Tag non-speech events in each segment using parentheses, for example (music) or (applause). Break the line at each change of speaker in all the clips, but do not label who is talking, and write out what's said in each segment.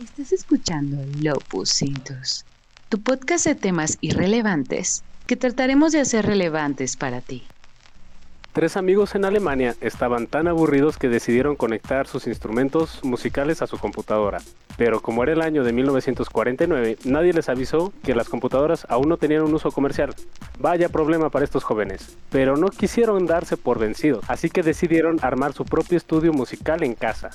Estás escuchando Lopus Cintus, tu podcast de temas irrelevantes que trataremos de hacer relevantes para ti.
Tres amigos en Alemania estaban tan aburridos que decidieron conectar sus instrumentos musicales a su computadora. Pero como era el año de 1949, nadie les avisó que las computadoras aún no tenían un uso comercial. Vaya problema para estos jóvenes. Pero no quisieron darse por vencidos, así que decidieron armar su propio estudio musical en casa.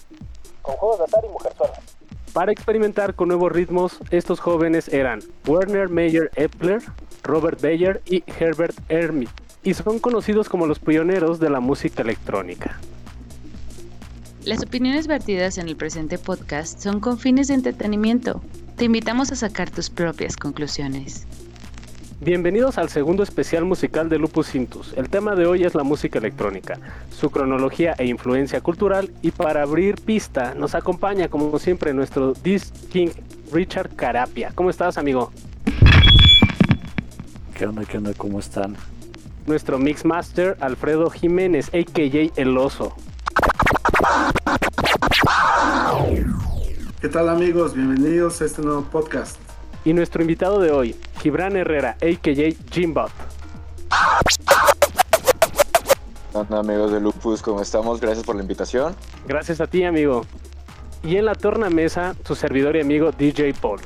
Con juegos de Atari y mujerzuelas. Para experimentar con nuevos ritmos, estos jóvenes eran Werner Meyer Epler, Robert Bayer y Herbert Ermit y son conocidos como los pioneros de la música electrónica.
Las opiniones vertidas en el presente podcast son con fines de entretenimiento. Te invitamos a sacar tus propias conclusiones.
Bienvenidos al segundo especial musical de Lupus Cintus. El tema de hoy es la música electrónica, su cronología e influencia cultural y para abrir pista nos acompaña como siempre nuestro Disc King Richard Carapia. ¿Cómo estás amigo?
¿Qué onda? ¿Qué onda? ¿Cómo están?
nuestro Mixmaster Alfredo Jiménez, a.k.a. El Oso.
¿Qué tal amigos? Bienvenidos a este nuevo podcast.
Y nuestro invitado de hoy, Gibran Herrera, a.k.a. Jimbot.
Hola amigos de Lupus, ¿cómo estamos? Gracias por la invitación.
Gracias a ti amigo. Y en la tornamesa, su servidor y amigo DJ Paul.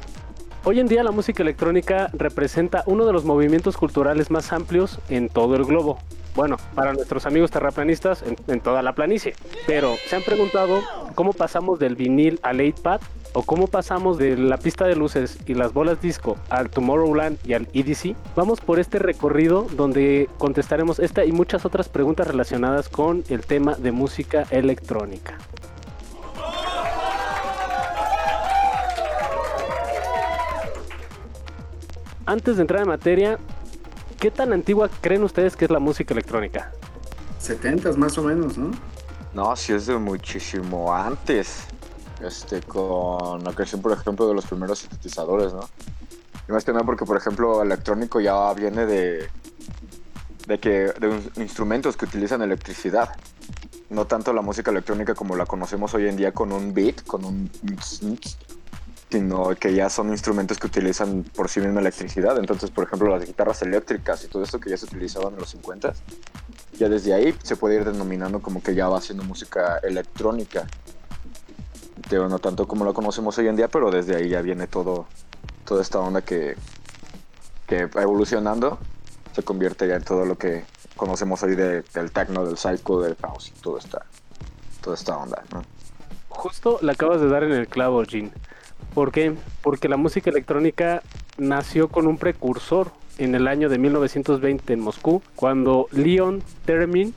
Hoy en día la música electrónica representa uno de los movimientos culturales más amplios en todo el globo. Bueno, para nuestros amigos terraplanistas, en, toda la planicie. Pero, ¿se han preguntado cómo pasamos del vinil al 8-pad? ¿O cómo pasamos de la pista de luces y las bolas disco al Tomorrowland y al EDC? Vamos por este recorrido donde contestaremos esta y muchas otras preguntas relacionadas con el tema de música electrónica. antes de entrar en materia, ¿qué tan antigua creen ustedes que es la música electrónica?
70 más o menos, ¿no?
No, sí es de muchísimo antes. Este, con la creación, por ejemplo, de los primeros sintetizadores, ¿no? Y más que nada porque, por ejemplo, electrónico ya viene de, de que de instrumentos que utilizan electricidad. No tanto la música electrónica como la conocemos hoy en día con un beat, con un sino que ya son instrumentos que utilizan por sí misma electricidad. Entonces, por ejemplo, las guitarras eléctricas y todo esto que ya se utilizaban en los 50, ya desde ahí se puede ir denominando como que ya va haciendo música electrónica. No tanto como lo conocemos hoy en día, pero desde ahí ya viene todo, toda esta onda que, que va evolucionando, se convierte ya en todo lo que conocemos hoy del techno, del psycho, del house y toda esta, toda esta onda,
Justo la acabas de dar en el clavo, Jean. ¿Por qué? Porque la música electrónica nació con un precursor en el año de 1920 en Moscú, cuando Leon Theremin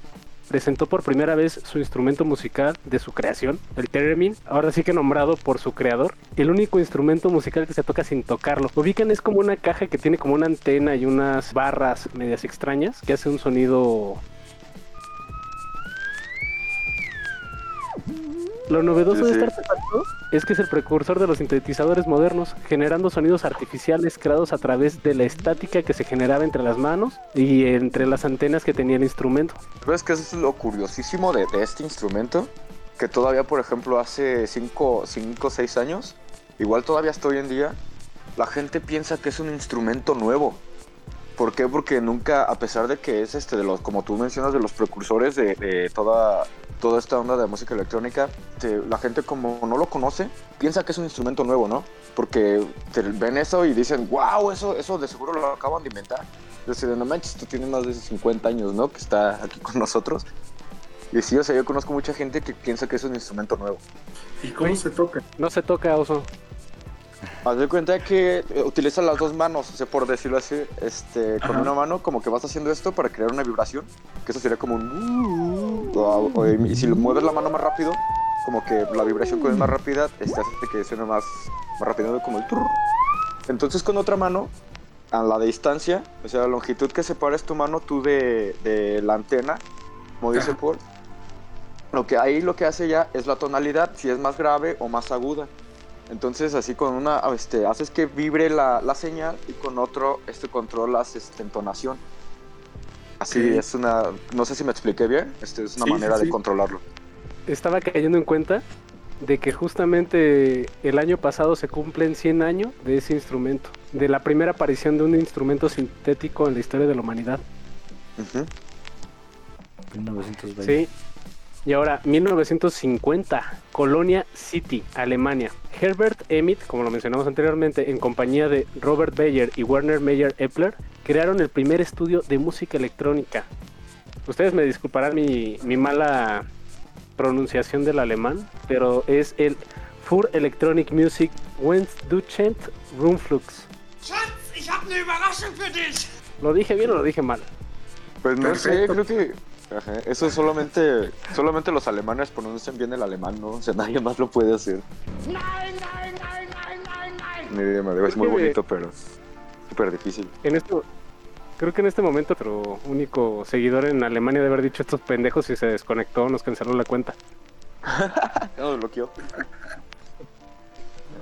presentó por primera vez su instrumento musical de su creación, el theremin, ahora sí que nombrado por su creador, el único instrumento musical que se toca sin tocarlo. Ubican es como una caja que tiene como una antena y unas barras medias extrañas que hace un sonido Lo novedoso de este artefacto es que es el precursor de los sintetizadores modernos, generando sonidos artificiales creados a través de la estática que se generaba entre las manos y entre las antenas que tenía el instrumento.
¿Ves que eso es lo curiosísimo de, este instrumento? Que todavía, por ejemplo, hace 5 o 6 años, igual todavía hasta hoy en día, la gente piensa que es un instrumento nuevo. ¿Por qué? Porque nunca, a pesar de que es este de los, como tú mencionas, de los precursores de, toda, toda esta onda de música electrónica, la gente como no lo conoce, piensa que es un instrumento nuevo, ¿no? Porque ven eso y dicen, wow, eso, eso de seguro lo acaban de inventar. Deciden, no manches, tú tienes más de 50 años, ¿no? Que está aquí con nosotros. Y sí, o sea, yo conozco mucha gente que piensa que es un instrumento nuevo.
¿Y cómo se toca?
No se toca, Oso.
Haz de cuenta que eh, utiliza las dos manos, o sea, por decirlo así, este, con una mano como que vas haciendo esto para crear una vibración, que eso sería como un... y si mueves la mano más rápido, como que la vibración con es más rápida, este hace que suene más, más rápido, como el... Entonces con otra mano, a la distancia, o sea, la longitud que separes tu mano tú de, de la antena, como dice Paul, lo que ahí lo que hace ya es la tonalidad, si es más grave o más aguda. Entonces así con una, este, haces que vibre la, la señal y con otro este, controlas este, entonación. Así es una, no sé si me expliqué bien, este, es una manera de controlarlo.
Estaba cayendo en cuenta de que justamente el año pasado se cumplen 100 años de ese instrumento, de la primera aparición de un instrumento sintético en la historia de la humanidad.
Ujú.
1920.
Sí. Y ahora, 1950, Colonia City, Alemania. Herbert Emmett, como lo mencionamos anteriormente, en compañía de Robert Bayer y Werner Meyer Epler, crearon el primer estudio de música electrónica. Ustedes me disculparán mi, mi mala pronunciación del alemán, pero es el Für Electronic Music Wendduchent Rumflux.
Schatz, ich habe eine Überraschung für dich.
¿Lo dije bien o lo dije mal?
Pues no sé, creo que ajá, eso solamente solamente los alemanes pronuncian bien el alemán, ¿no? O sea, nadie más lo puede hacer.
Nein, nein, nein,
idea, me- Es muy bonito, pero súper difícil.
En esto, creo que en este momento nuestro único seguidor en Alemania de haber dicho estos pendejos y se desconectó, nos canceló la cuenta. (laughs)
No, bloqueó.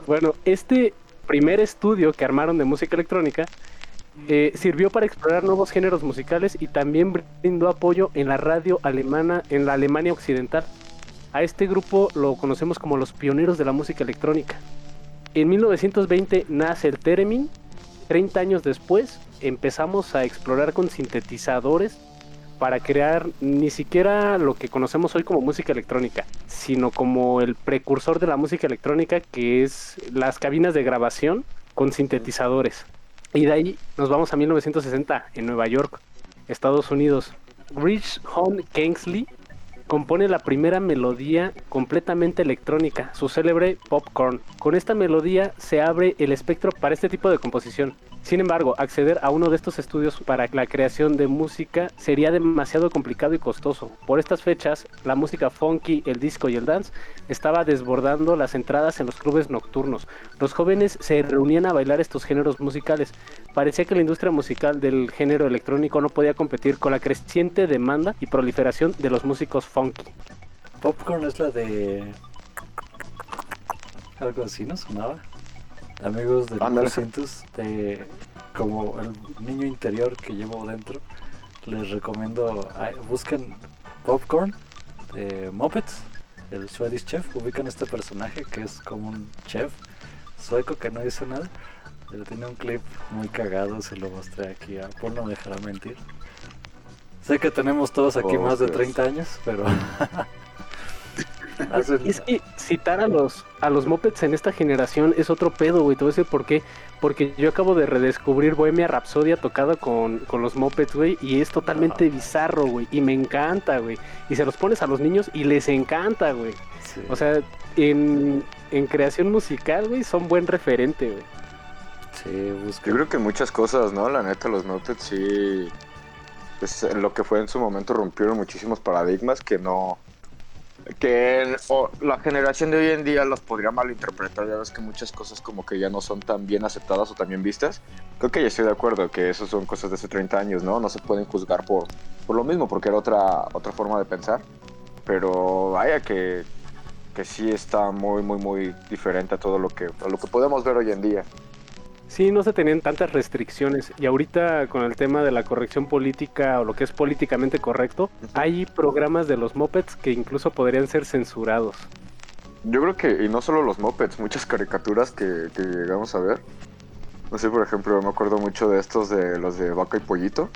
Bueno, este primer estudio que armaron de música electrónica eh, sirvió para explorar nuevos géneros musicales y también brindó apoyo en la radio alemana, en la Alemania occidental. A este grupo lo conocemos como los pioneros de la música electrónica. En 1920 nace el Theremin. 30 años después empezamos a explorar con sintetizadores para crear ni siquiera lo que conocemos hoy como música electrónica, sino como el precursor de la música electrónica que es las cabinas de grabación con sintetizadores. Y de ahí nos vamos a 1960 en Nueva York, Estados Unidos. Rich Home Kingsley compone la primera melodía completamente electrónica, su célebre Popcorn. Con esta melodía se abre el espectro para este tipo de composición. Sin embargo, acceder a uno de estos estudios para la creación de música sería demasiado complicado y costoso. Por estas fechas, la música funky, el disco y el dance estaba desbordando las entradas en los clubes nocturnos. Los jóvenes se reunían a bailar estos géneros musicales. Parecía que la industria musical del género electrónico no podía competir con la creciente demanda y proliferación de los músicos funky.
Popcorn es la de. Algo así, ¿no sonaba? Amigos de
Ándale.
900, de como el niño interior que llevo dentro, les recomiendo. busquen Popcorn de Muppets, el Swedish Chef. Ubican este personaje que es como un chef sueco que no dice nada. Pero tiene un clip muy cagado, se lo mostré aquí. A Paul no me dejará mentir. Sé que tenemos todos aquí
Oh,
más de
Dios.
30 años, pero. (laughs)
Es que citar a los, a los mopeds en esta generación es otro pedo, güey. Te voy a decir por qué. Porque yo acabo de redescubrir Bohemia Rhapsodia tocada con, con los mopeds, güey. Y es totalmente bizarro, güey. Y me encanta, güey. Y se los pones a los niños y les encanta, güey.
sí.
O sea, en, en creación musical, güey, son buen referente, güey.
Sí, busca.
Yo creo que muchas cosas, ¿no? La neta, los Muppets sí. Pues en lo que fue en su momento rompieron muchísimos paradigmas que no. Que o la generación de hoy en día los podría malinterpretar. Ya ves que muchas cosas como que ya no son tan bien aceptadas o tan bien vistas. Creo que ya estoy de acuerdo que eso son cosas de hace 30 años, ¿no? No se pueden juzgar por, por lo mismo, porque era otra, otra forma de pensar. Pero vaya que, que sí está muy, muy, muy diferente a todo lo que, a lo que podemos ver hoy en día.
Sí, no se tenían tantas restricciones. Y ahorita con el tema de la corrección política o lo que es políticamente correcto, hay programas de los mopeds que incluso podrían ser censurados.
Yo creo que, y no solo los mopeds, muchas caricaturas que, que llegamos a ver. No sé, por ejemplo, me acuerdo mucho de estos de los de Vaca y Pollito.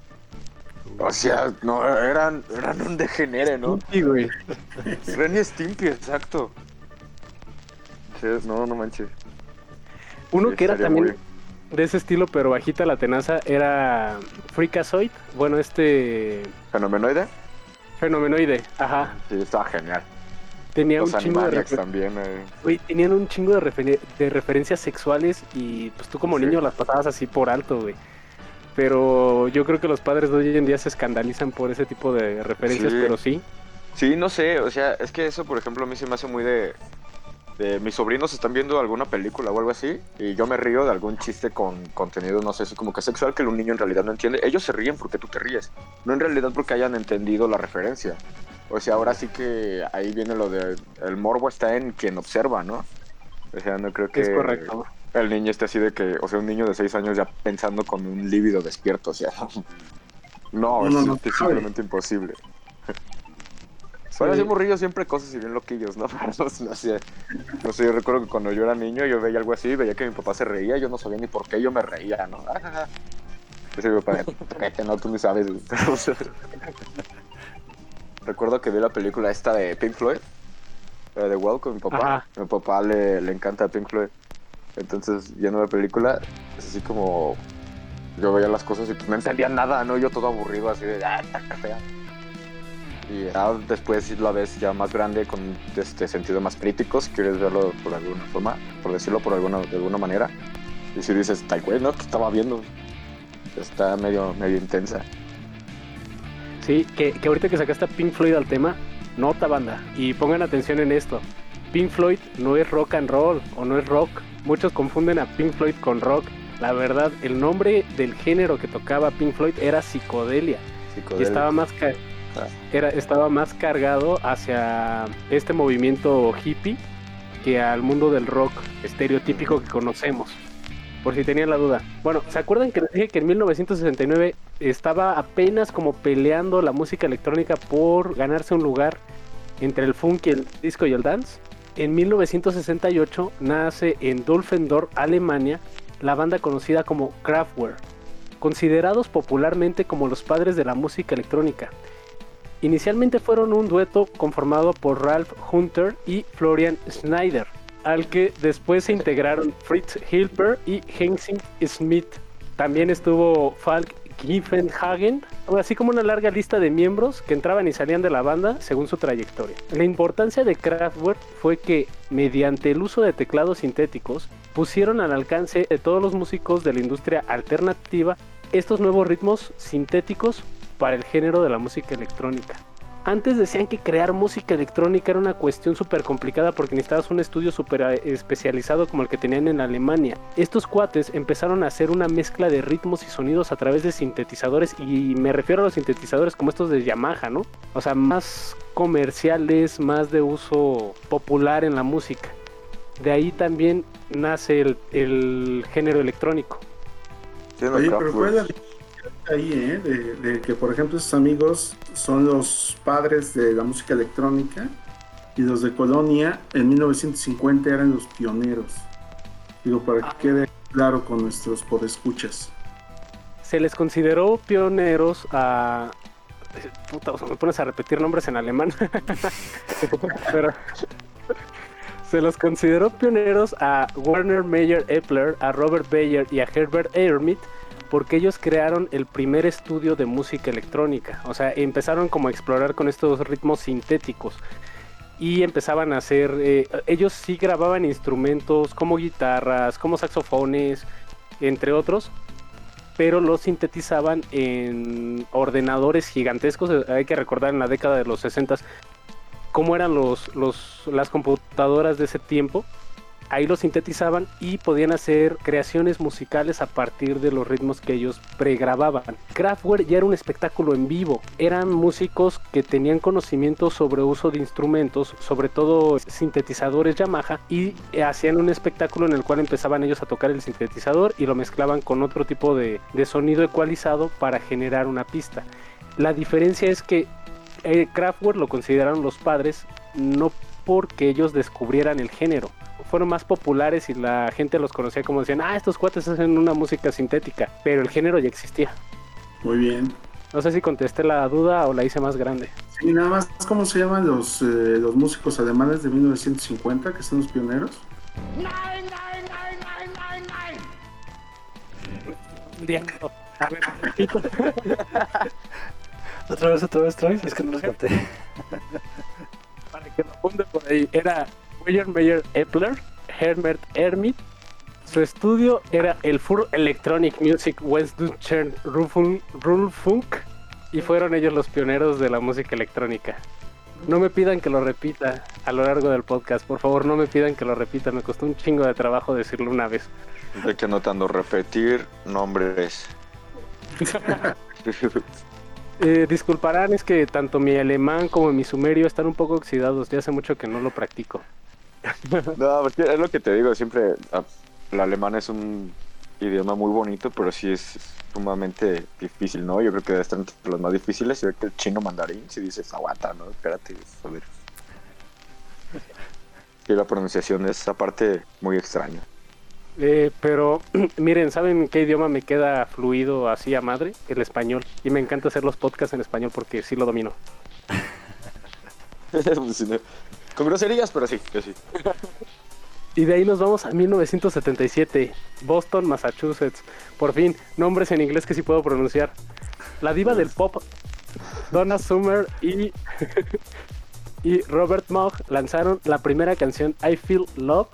O sea, no, eran, eran un degenere, ¿no?
Sí, güey. (laughs)
Ren y Stimpy, exacto. Sí, no, no manches.
Uno
Sí,
que era también
muy-
de ese estilo, pero bajita la tenaza, era Freakazoid. Bueno, este
¿Fenomenoide?
fenomenoide. Ajá.
Sí, estaba genial.
Tenía
Los
un chingo de
también. eh.
güey, tenían un chingo de, referen- de referencias sexuales y pues tú como
Sí.
niño las pasabas así por alto, güey. Pero yo creo que los padres de hoy en día se escandalizan por ese tipo de referencias,
Sí.
pero sí.
Sí, no sé, o sea, es que eso, por ejemplo, a mí se me hace muy de, de mis sobrinos están viendo alguna película o algo así y yo me río de algún chiste con contenido, no sé, como que sexual que un niño en realidad no entiende. Ellos se ríen porque tú te ríes, no en realidad porque hayan entendido la referencia. O sea, ahora sí que ahí viene lo de el morbo está en quien observa, ¿no? O sea, no creo que
Es correcto.
el niño esté así de que, o sea, un niño de 6 años ya pensando con un lívido despierto, o sea, (laughs) no,
No,
es,
no, no
es simplemente imposible. Bueno, así morrillo siempre cosas y bien loquillos, ¿no? (laughs) No, no sé. No sé, yo recuerdo que cuando yo era niño yo veía algo así, veía que mi papá se reía, yo no sabía ni por qué yo me reía, ¿no? Ese mi papá, cállate, no, tú ni sabes. (laughs) recuerdo que vi la película esta de Pink Floyd, de Well con mi papá.
Ajá.
Mi papá le, le encanta Pink Floyd. Entonces, viendo la película, es así como yo veía las cosas y pues, no entendía nada, ¿no? Yo todo aburrido, así de, ah, está fea. Y ya después la ves ya más grande, con este sentido más crítico, si quieres verlo por alguna forma, por decirlo por alguna, de alguna manera. Y si dices, tal güey, ¿no? Que estaba viendo. Está medio, medio intensa.
Sí, que, que ahorita que sacaste a Pink Floyd al tema, nota banda, y pongan atención en esto. Pink Floyd no es rock and roll o no es rock. Muchos confunden a Pink Floyd con rock. La verdad, el nombre del género que tocaba Pink Floyd era psicodelia. Y
Psicodélico.
estaba más, ca-. era, estaba más cargado hacia este movimiento hippie que al mundo del rock estereotípico que conocemos. Por si tenían la duda. Bueno, ¿se acuerdan que les dije que en 1969 estaba apenas como peleando la música electrónica por ganarse un lugar entre el funk y el disco y el dance? En 1968 nace en Dulfendorf, Alemania, la banda conocida como Kraftwerk, considerados popularmente como los padres de la música electrónica. Inicialmente fueron un dueto conformado por Ralph Hunter y Florian Schneider, al que después se integraron Fritz Hilper y Hensing Smith. También estuvo Falk Giffenhagen, así como una larga lista de miembros que entraban y salían de la banda según su trayectoria. La importancia de Kraftwerk fue que, mediante el uso de teclados sintéticos, pusieron al alcance de todos los músicos de la industria alternativa estos nuevos ritmos sintéticos para el género de la música electrónica. Antes decían que crear música electrónica era una cuestión súper complicada porque necesitabas un estudio súper eh, especializado como el que tenían en Alemania. Estos cuates empezaron a hacer una mezcla de ritmos y sonidos a través de sintetizadores y me refiero a los sintetizadores como estos de Yamaha, ¿no? O sea, más comerciales, más de uso popular en la música. De ahí también nace el, el género electrónico.
Sí, no,
Oye, pero
Kraftwerk.
¿cuál es la diferencia ahí, eh? De, de que, por ejemplo, esos amigos son los padres de la música electrónica y los de Colonia en 1950 eran los pioneros. Digo, para que quede claro con nuestros podescuchas.
se les consideró pioneros a. Puta, o sea, me pones a repetir nombres en alemán. (laughs) Pero. Se los consideró pioneros a Werner Meyer Epler, a Robert Bayer y a Herbert Hermit porque ellos crearon el primer estudio de música electrónica. O sea, empezaron como a explorar con estos ritmos sintéticos. Y empezaban a hacer. eh, ellos sí grababan instrumentos como guitarras, como saxofones, entre otros pero los sintetizaban en ordenadores gigantescos. Hay que recordar en la década de los 60 cómo eran los, los, las computadoras de ese tiempo. Ahí los sintetizaban y podían hacer creaciones musicales a partir de los ritmos que ellos pregrababan. Kraftwerk ya era un espectáculo en vivo. Eran músicos que tenían conocimiento sobre uso de instrumentos, sobre todo sintetizadores Yamaha, y hacían un espectáculo en el cual empezaban ellos a tocar el sintetizador y lo mezclaban con otro tipo de, de sonido ecualizado para generar una pista. La diferencia es que eh, Kraftwerk lo consideraron los padres no porque ellos descubrieran el género. Fueron más populares y la gente los conocía como decían, ah, estos cuates hacen una música sintética, pero el género ya existía.
Muy bien.
No sé si contesté la duda o la hice más grande.
Sí, nada más, ¿cómo se llaman los, eh, los músicos alemanes de 1950 que son los pioneros?
A ver, repito.
Otra vez, otra vez, Troy. Es que no los capté.
para que lo apunte por ahí, era William Meyer Epler, Herbert Hermit. Su estudio era el Fur Electronic Music Westdeutscher Rundfunk Rundfunk, y fueron ellos los pioneros de la música electrónica. No me pidan que lo repita a lo largo del podcast, por favor, no me pidan que lo repita, me costó un chingo de trabajo decirlo una vez.
De que anotando repetir nombres. (laughs)
Eh, disculparán, es que tanto mi alemán como mi sumerio están un poco oxidados, ya hace mucho que no lo practico. (laughs)
No, porque es lo que te digo, siempre ah, el alemán es un idioma muy bonito, pero sí es sumamente difícil, ¿no? Yo creo que debe estar entre los más difíciles. Y ve que el chino mandarín, si dices aguanta, ¿no? Espérate, a ver. Y la pronunciación es aparte muy extraña.
Eh, pero (clears throat) miren, ¿saben qué idioma me queda fluido así a madre? El español. Y me encanta hacer los podcasts en español porque sí lo domino. (laughs) (laughs)
Con groserías, pero sí, que sí.
Y de ahí nos vamos a 1977, Boston, Massachusetts. Por fin, nombres en inglés que sí puedo pronunciar. La diva del pop, Donna Summer y, (laughs) y Robert Moog lanzaron la primera canción I Feel Love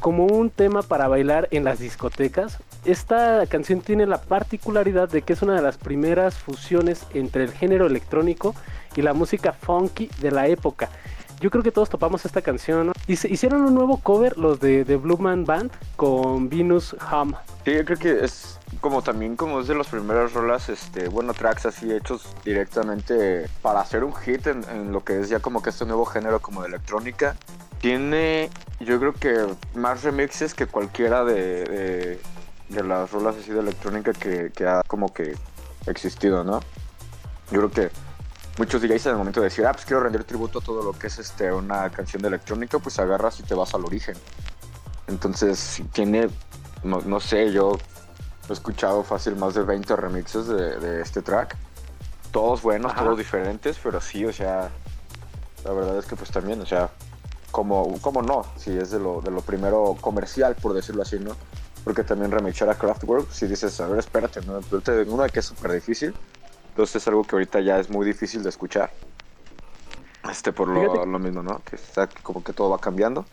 como un tema para bailar en las discotecas. Esta canción tiene la particularidad de que es una de las primeras fusiones entre el género electrónico y la música funky de la época. Yo creo que todos topamos esta canción. Y se hicieron un nuevo cover, los de, de Blue Man Band, con Venus Hum.
Sí, yo creo que es como también como es de las primeras rolas, este, bueno, tracks así hechos directamente para hacer un hit en, lo que es ya como que este nuevo género como de electrónica. Tiene, yo creo que más remixes que cualquiera de, de, las rolas así de electrónica que ha como que existido, ¿no? Yo creo que muchos DJs en el momento de decir, ah, pues quiero rendir tributo a todo lo que es este, una canción de electrónica, pues agarras y te vas al origen. Entonces, tiene, no, no sé, yo he escuchado fácil más de 20 remixes de, de este track. Todos buenos,
Ajá.
todos diferentes, pero sí, o sea, la verdad es que pues también, o sea, como, como no, si es de lo, de lo primero comercial, por decirlo así, ¿no? Porque también remixar a Kraftwerk, si dices, a ver, espérate, ¿no? Una que es súper difícil, entonces es algo que ahorita ya es muy difícil de escuchar. Este, por lo, lo mismo, ¿no? Que está como que todo va cambiando.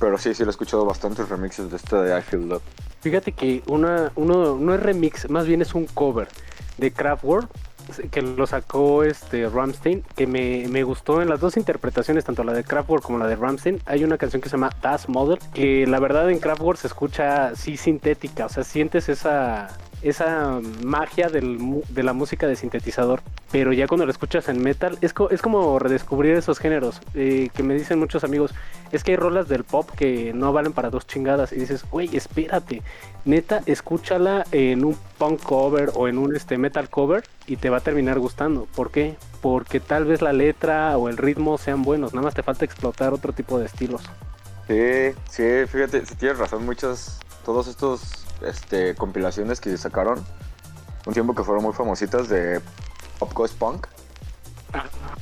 Pero sí, sí, lo he escuchado bastantes remixes de este de I Feel Love.
Fíjate que una, uno no es remix, más bien es un cover de Kraftwerk que lo sacó este Ramstein, que me, me gustó en las dos interpretaciones, tanto la de Kraftwerk como la de Ramstein. Hay una canción que se llama Das Model, que la verdad en Kraftwerk se escucha sí sintética, o sea, sientes esa esa magia de la música de sintetizador, pero ya cuando lo escuchas en metal es, es como redescubrir esos géneros eh, que me dicen muchos amigos, es que hay rolas del pop que no valen para dos chingadas y dices, güey, espérate, neta, escúchala en un punk cover o en un este metal cover y te va a terminar gustando. ¿Por qué? Porque tal vez la letra o el ritmo sean buenos, nada más te falta explotar otro tipo de estilos.
Sí, sí, fíjate, si tienes razón, muchas, todos estos este, compilaciones que sacaron, un tiempo que fueron muy famositas de Pop Goes Punk.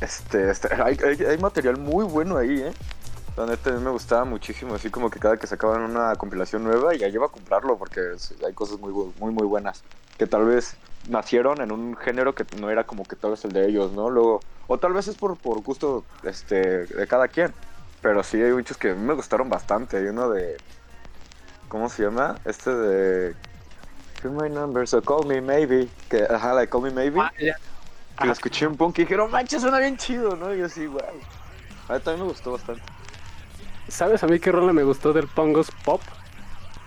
Este, este, hay, hay- hay material muy bueno ahí, ¿eh? La neta, a mí me gustaba muchísimo, así como que cada que sacaban una compilación nueva, ya lleva a comprarlo, porque hay cosas muy, muy, muy buenas. Que tal vez nacieron en un género que no era como que tal vez el de ellos, ¿no? Luego, o tal vez es por, por gusto este, de cada quien. Pero sí hay muchos que a mí me gustaron bastante. Hay uno de. ¿Cómo se llama? Este de. Hear my number, so call me maybe. Que, ajá, la de Call Me Maybe. que la escuché en punk y dijeron, manches, suena bien chido, ¿no? Y yo así, wow. A mí también me gustó bastante.
¿Sabes a mí qué rola me gustó del Pongos Pop?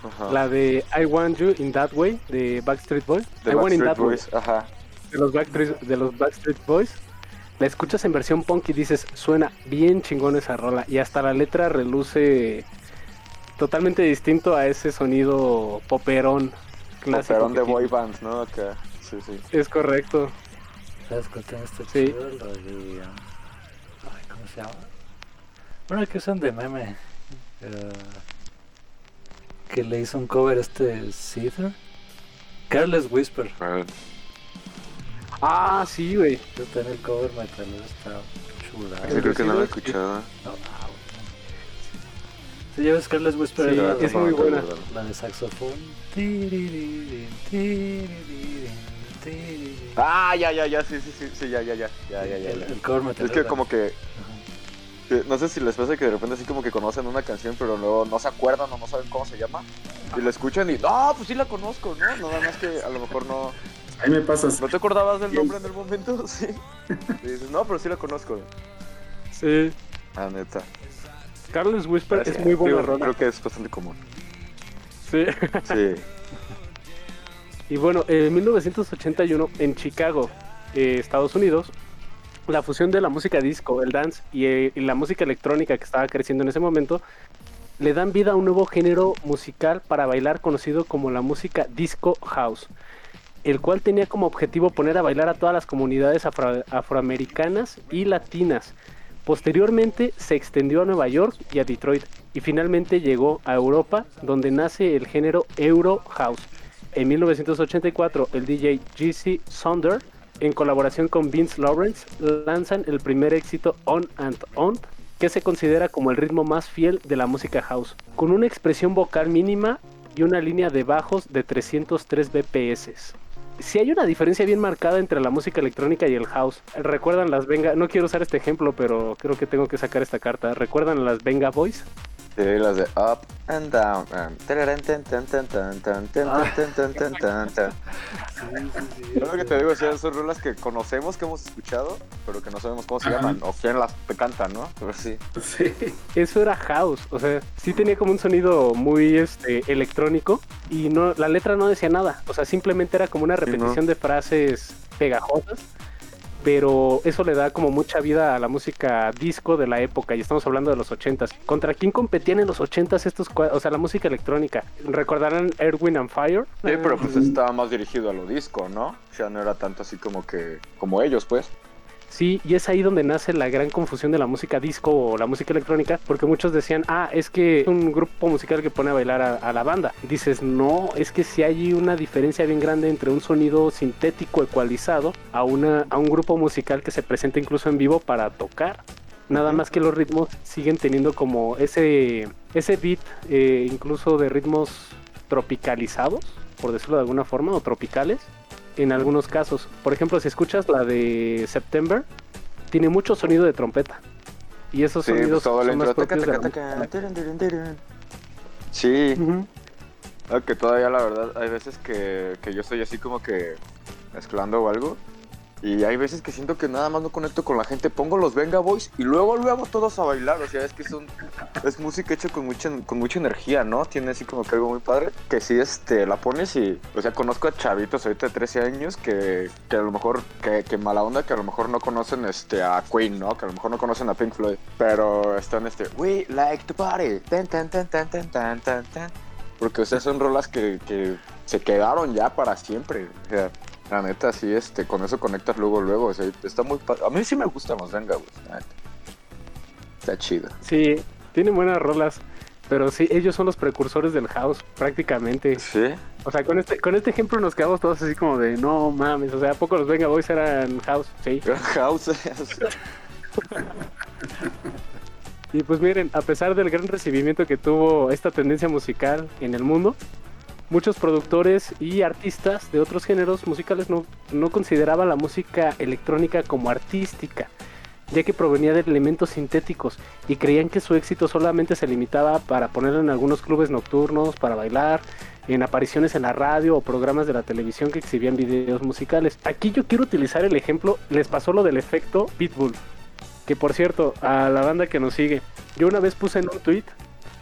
Ajá.
La de I Want You in That Way de Backstreet Boys.
de
I Want in
Backstreet
That Way.
Ajá.
de los Backstreet, de los Backstreet Boys, la escuchas en versión punk y dices, suena bien chingón esa rola. Y hasta la letra reluce totalmente distinto a ese sonido poperón clásico.
Poperón de
tiene.
boy bands, ¿no? Acá. Sí, sí.
Es correcto.
¿Sabes cuál también está
Sí.
chido? La de. ay, ¿Cómo se llama? Bueno, que usan de meme. eh, que le hizo un cover este Seether. Careless Whisper.
Ah, sí, güey.
Yo tengo el cover metalero, está chula.
Yo creo que no lo he escuchado.
No, Si llevas Careless Whisper,
Sí,
la,
es muy buena.
la de saxofón.
Ah, ya, ya, ya, sí, sí, sí, sí, ya, ya, ya. Ya, ya, ya. Es que como que que no sé si les pasa que de repente así como que conocen una canción pero luego no se acuerdan o no saben cómo se llama y la escuchan y no, pues sí la conozco, ¿no? Nada más que a lo mejor no,
Ahí me pasa así.
no te acordabas del nombre en el momento, (laughs) sí. (laughs) Y dices, no, pero sí la conozco.
Sí.
Ah, neta.
Carlos Whisper
Gracias.
es muy buena
Digo. Creo que es bastante común.
Sí.
Sí. (laughs)
Y bueno, en 1981 en Chicago, eh, Estados Unidos, la fusión de la música disco, el dance y, eh, y la música electrónica que estaba creciendo en ese momento le dan vida a un nuevo género musical para bailar conocido como la música disco house, el cual tenía como objetivo poner a bailar a todas las comunidades afro- afroamericanas y latinas. Posteriormente se extendió a Nueva York y a Detroit y finalmente llegó a Europa donde nace el género Euro House. En 1984 el DJ GC Sonder en colaboración con Vince Lawrence lanzan el primer éxito On and On que se considera como el ritmo más fiel de la música house, con una expresión vocal mínima y una línea de bajos de 303 BPS. Si hay una diferencia bien marcada entre la música electrónica y el house. ¿Recuerdan las Venga? No quiero usar este ejemplo, pero creo que tengo que sacar esta carta. ¿Recuerdan las Venga Boys?
Sí, las de Up and Down. Yo lo que te digo es que son rolas que conocemos, que hemos escuchado, pero que no sabemos cómo se llaman o quién las cantan, ¿no? Pero sí.
Sí.
Eso era house, o sea, sí tenía como un sonido muy este electrónico y no la letra no decía nada, o sea, simplemente era como una repetición de frases pegajosas pero eso le da como mucha vida a la música disco de la época y estamos hablando de los ochentas. ¿Contra quién competían en los ochentas estos, cua- o sea, la música electrónica? ¿Recordarán Erwin and Fire?
Sí, pero pues estaba más dirigido a lo disco, ¿no? O sea, no era tanto así como que, como ellos, pues.
Sí, y es ahí donde nace la gran confusión de la música disco o la música electrónica, porque muchos decían, ah, es que es un grupo musical que pone a bailar a, a la banda. Y dices, no, es que sí hay una diferencia bien grande entre un sonido sintético ecualizado a, una, a un grupo musical que se presenta incluso en vivo para tocar. Nada más que los ritmos siguen teniendo como ese, ese beat, eh, incluso de ritmos tropicalizados, por decirlo de alguna forma, o tropicales en algunos casos. Por ejemplo, si escuchas la de September, tiene mucho sonido de trompeta. Y esos
Sí, pues
sonidos
todo
son más
taca,
propios de la.
Sí,
Ujú.
Ah, que todavía la verdad hay veces que, que yo estoy así como que mezclando o algo y hay veces que siento que nada más no conecto con la gente. Pongo los Venga Boys y luego, luego todos a bailar. O sea, es que son, es música hecha con mucha, con mucha energía, ¿no? Tiene así como que algo muy padre. Que si este, la pones y, o sea, conozco a chavitos ahorita de 13 años que, que a lo mejor, que, que, mala onda, que a lo mejor no conocen este, a Queen, ¿no? Que a lo mejor no conocen a Pink Floyd. Pero están este, we like to party. Tan, tan, tan, tan, tan, tan, tan. Porque, o sea, son rolas que, que se quedaron ya para siempre. O sea, la neta, sí, este, con eso conectas luego, luego. O sea, está muy A mí sí me gustan los Venga, güey. Está chido.
Sí, tienen buenas rolas. Pero sí, ellos son los precursores del house, prácticamente.
Sí.
O sea, con este, con este ejemplo nos quedamos todos así como de, no mames, o sea, ¿a poco los Venga Boys eran house? Sí. (laughs)
House.
Y pues miren, a pesar del gran recibimiento que tuvo esta tendencia musical en el mundo, muchos productores y artistas de otros géneros musicales no, consideraban la música electrónica como artística, ya que provenía de elementos sintéticos y creían que su éxito solamente se limitaba para ponerla en algunos clubes nocturnos, para bailar, en apariciones en la radio o programas de la televisión que exhibían videos musicales. Aquí yo quiero utilizar el ejemplo, les pasó lo del efecto Pitbull. Que por cierto, a la banda que nos sigue, yo una vez puse en un tweet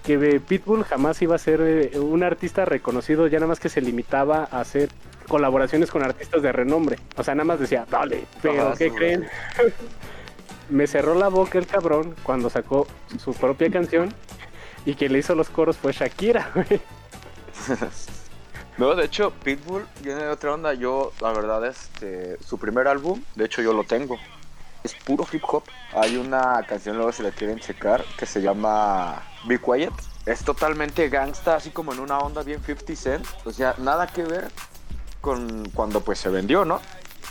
que eh, Pitbull jamás iba a ser eh, un artista reconocido, ya nada más que se limitaba a hacer colaboraciones con artistas de renombre. O sea, nada más decía, dale, pero ¿qué
sí,
creen? (laughs) Me cerró la boca el cabrón cuando sacó su propia canción y quien le hizo los coros fue Shakira. güey. (laughs)
No, de hecho, Pitbull viene de otra onda. Yo, la verdad, este, su primer álbum, de hecho, yo lo tengo. Es puro hip hop. Hay una canción, luego si la quieren checar, que se llama Be Quiet. Es totalmente gangsta, así como en una onda bien 50 Cent. O sea, nada que ver con cuando pues se vendió, ¿no?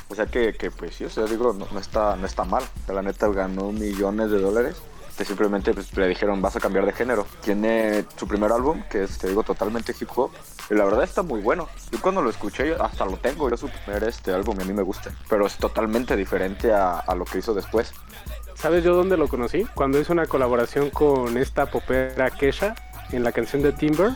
O sea que, que pues sí, o sea, digo, no, no está, no está mal. La neta ganó millones de dólares. Que simplemente pues, le dijeron, vas a cambiar de género. Tiene su primer álbum, que es, te digo, totalmente hip hop. Y la verdad está muy bueno. Yo cuando lo escuché, hasta lo tengo. Yo su primer este álbum a mí me gusta. Pero es totalmente diferente a, a lo que hizo después.
¿Sabes yo dónde lo conocí? Cuando hizo una colaboración con esta popera Kesha en la canción de Timber.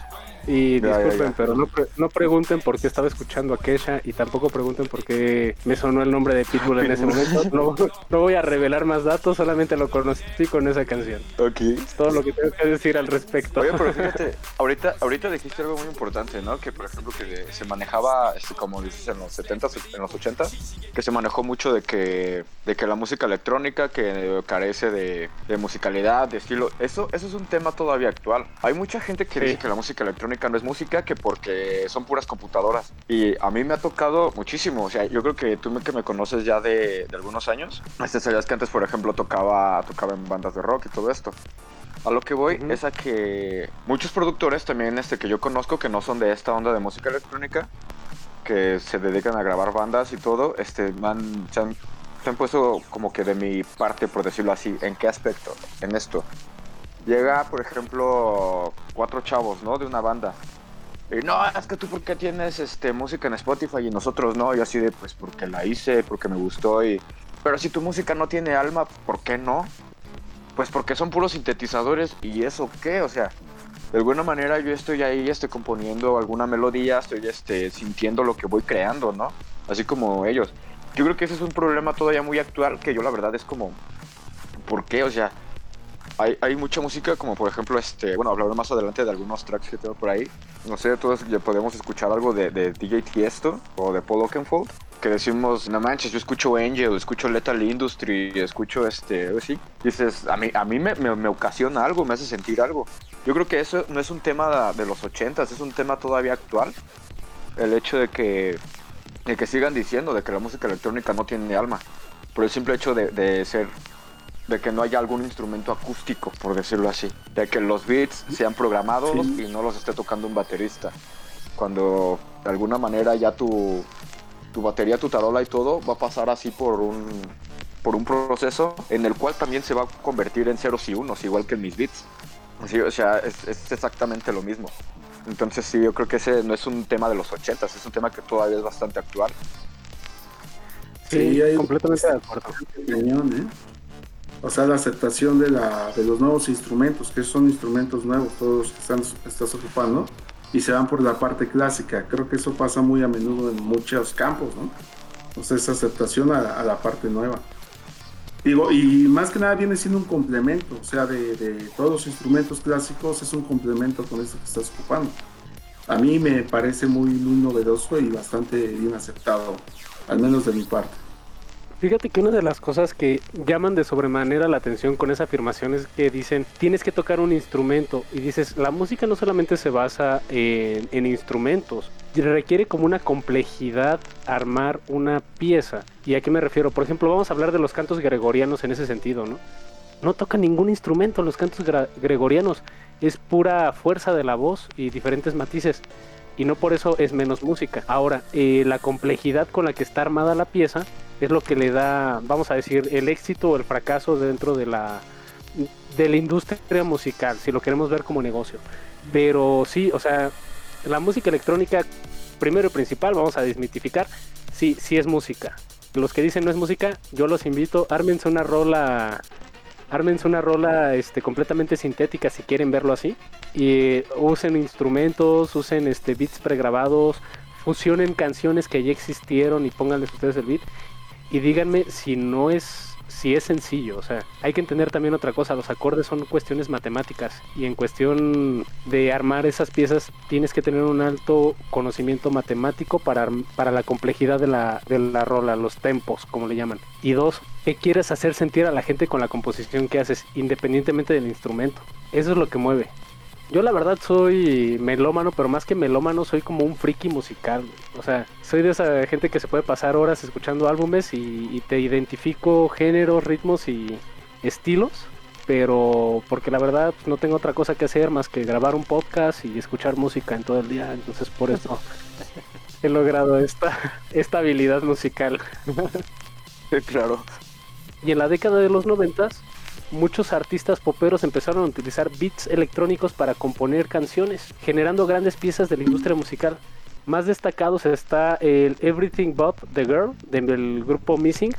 Y
Ya, ya,
disculpen,
ya.
pero no, pre- no pregunten por qué estaba escuchando a Kesha y tampoco pregunten por qué me sonó el nombre de Pitbull en ese momento. No, no voy a revelar más datos, solamente lo conocí con esa canción.
Ok.
Todo lo que tengo que decir al respecto.
Oye, pero (laughs) fíjate, ahorita, ahorita dijiste algo muy importante, ¿no? Que por ejemplo que se manejaba, este, como dices, en los 70 en los 80 que se manejó mucho de que, de que la música electrónica que carece de, de musicalidad, de estilo, eso, eso es un tema todavía actual. Hay mucha gente que
Sí.
dice que la música electrónica no es música, que porque son puras computadoras. Y a mí me ha tocado muchísimo, o sea, yo creo que tú que me conoces ya de, de algunos años, este, sabías que antes, por ejemplo, tocaba, tocaba en bandas de rock y todo esto. A lo que voy
Ujú.
es a que muchos productores también este, que yo conozco que no son de esta onda de música electrónica, que se dedican a grabar bandas y todo, este, me han- se, han, se han puesto como que de mi parte, por decirlo así. ¿En qué aspecto? En esto. Llega, por ejemplo, cuatro chavos, ¿no? De una banda. Y no, es que tú por qué tienes este, música en Spotify y nosotros no. Y así de, pues porque la hice, porque me gustó. y Pero si tu música no tiene alma, ¿por qué no? Pues porque son puros sintetizadores y eso qué, o sea, de alguna manera yo estoy ahí este, componiendo alguna melodía, estoy este, sintiendo lo que voy creando, ¿no? Así como ellos. Yo creo que ese es un problema todavía muy actual que yo la verdad es como, ¿por qué? O sea, hay, hay mucha música como por ejemplo, este, bueno, hablaré más adelante de algunos tracks que tengo por ahí. No sé, todos ya podemos escuchar algo de, de DJ Tiesto o de Paul Oakenfold. Que decimos, no manches, yo escucho Angel, escucho Lethal Industry, escucho este, sí. Dices, a mí, a mí me, me, me ocasiona algo, me hace sentir algo. Yo creo que eso no es un tema de los ochentas, es un tema todavía actual. El hecho de que, de que sigan diciendo de que la música electrónica no tiene alma. Por el simple hecho de, de ser de que no haya algún instrumento acústico, por decirlo así. De que los beats sean programados
Sí.
y no los esté tocando un baterista. Cuando de alguna manera ya tu, tu batería, tu tarola y todo va a pasar así por un, por un proceso en el cual también se va a convertir en ceros y unos, igual que en mis beats. Así, o sea, es, es exactamente lo mismo. Entonces sí, yo creo que ese no es un tema de los ochentas, es un tema que todavía es bastante actual.
Sí,
Sí,
completamente de acuerdo.
Cañón, ¿eh? O sea, la aceptación de, la, de los nuevos instrumentos, que son instrumentos nuevos, todos los que están, estás ocupando, y se van por la parte clásica. Creo que eso pasa muy a menudo en muchos campos, ¿no? O sea, esa aceptación a, la parte nueva. Digo, y más que nada viene siendo un complemento, o sea, de, todos los instrumentos clásicos es un complemento con eso que estás ocupando. A mí me parece muy, muy novedoso y bastante bien aceptado, al menos de mi parte.
Fíjate que una de las cosas que llaman de sobremanera la atención con esa afirmación es que dicen tienes que tocar un instrumento y dices la música no solamente se basa en, en instrumentos requiere como una complejidad armar una pieza y a qué me refiero por ejemplo vamos a hablar de los cantos gregorianos en ese sentido no no toca ningún instrumento los cantos gregorianos. Es pura fuerza de la voz y diferentes matices y no por eso es menos música. Ahora, eh, la complejidad con la que está armada la pieza es lo que le da, vamos a decir, el éxito o el fracaso dentro de la de la industria musical, si lo queremos ver como negocio. Pero sí, o sea, la música electrónica, primero y principal, vamos a desmitificar, sí, sí es música. Los que dicen no es música, yo los invito, ármense una rola, ármense una rola este, completamente sintética si quieren verlo así. Y usen instrumentos, usen este, beats pregrabados, fusionen canciones que ya existieron y pónganles ustedes el beat. Y díganme si no es si es sencillo, o sea, hay que entender también otra cosa, los acordes son cuestiones matemáticas y en cuestión de armar esas piezas tienes que tener un alto conocimiento matemático para, para la complejidad de la, de la rola, los tempos, como le llaman. Y dos, ¿qué quieres hacer sentir a la gente con la composición que haces, independientemente del instrumento? Eso es lo que mueve. Yo la verdad soy melómano, pero más que melómano soy como un friki musical. O sea, soy de esa gente que se puede pasar horas escuchando álbumes y, y te identifico géneros, ritmos y estilos. Pero porque la verdad pues, no tengo otra cosa que hacer más que grabar un podcast y escuchar música en todo el día. Entonces por eso (laughs) he logrado esta, esta habilidad musical. (laughs)
claro.
Y en la década de los noventas, muchos artistas poperos empezaron a utilizar beats electrónicos para componer canciones, generando grandes piezas de la industria musical. Más destacados está el Everything But the Girl del grupo Missing,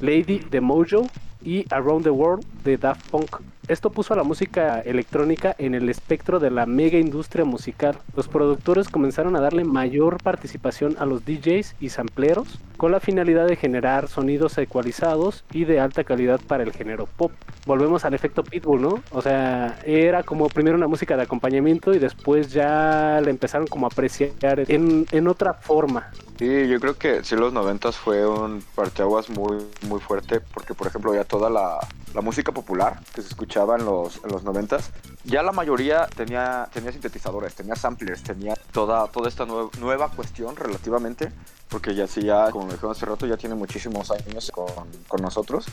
Lady de Mojo y Around the World de Daft Punk. Esto puso a la música electrónica en el espectro de la mega industria musical. Los productores comenzaron a darle mayor participación a los DJs y sampleros con la finalidad de generar sonidos ecualizados y de alta calidad para el género pop. Volvemos al efecto Pitbull, ¿no? O sea, era como primero una música de acompañamiento y después ya la empezaron como a apreciar en, en otra forma.
Sí, yo creo que sí los noventas fue un parteaguas muy muy fuerte porque por ejemplo ya toda la, la música popular que se escuchaba en los en los noventas ya la mayoría tenía tenía sintetizadores, tenía samplers, tenía toda toda esta nue- nueva cuestión relativamente porque ya sí ya como dijeron hace rato ya tiene muchísimos años con, con nosotros,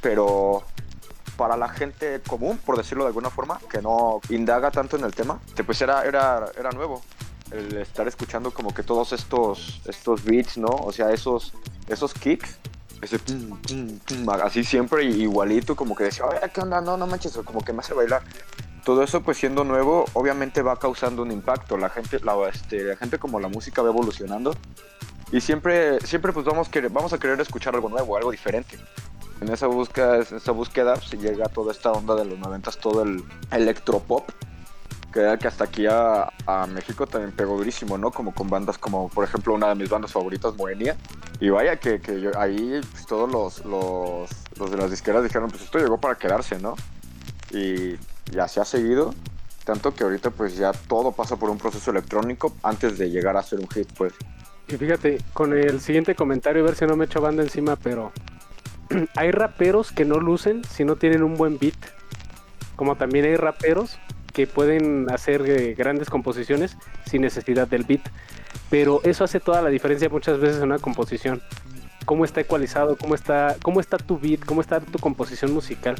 pero para la gente común, por decirlo de alguna forma, que no indaga tanto en el tema, pues era, era, era nuevo el estar escuchando como que todos estos, estos beats, ¿no? O sea, esos, esos kicks, ese tum, así siempre igualito, como que decía, oye, ¿qué onda? No, no manches, como que me hace bailar. Todo eso, pues siendo nuevo, obviamente va causando un impacto. La gente, la, este, gente como la música va evolucionando y siempre, siempre pues vamos, a querer escuchar algo nuevo, algo diferente. En esa búsqueda, en esa búsqueda se llega toda esta onda de los noventas, todo el electropop, que, que hasta aquí a, a, México también pegó durísimo, ¿no? Como con bandas como, por ejemplo, una de mis bandas favoritas, Moenia. Y vaya que, que yo, ahí pues, todos los, los, los de las disqueras dijeron, pues esto llegó para quedarse, ¿no? Y ya se ha seguido, tanto que ahorita pues ya todo pasa por un proceso electrónico antes de llegar a ser un hit, pues.
Y fíjate, con el siguiente comentario, a ver si no me echo banda encima, pero (clears throat) hay raperos que no lucen si no tienen un buen beat. Como también hay raperos que pueden hacer eh, grandes composiciones sin necesidad del beat. Pero eso hace toda la diferencia muchas veces en una composición. Cómo está ecualizado, cómo está, cómo está tu beat, cómo está tu composición musical.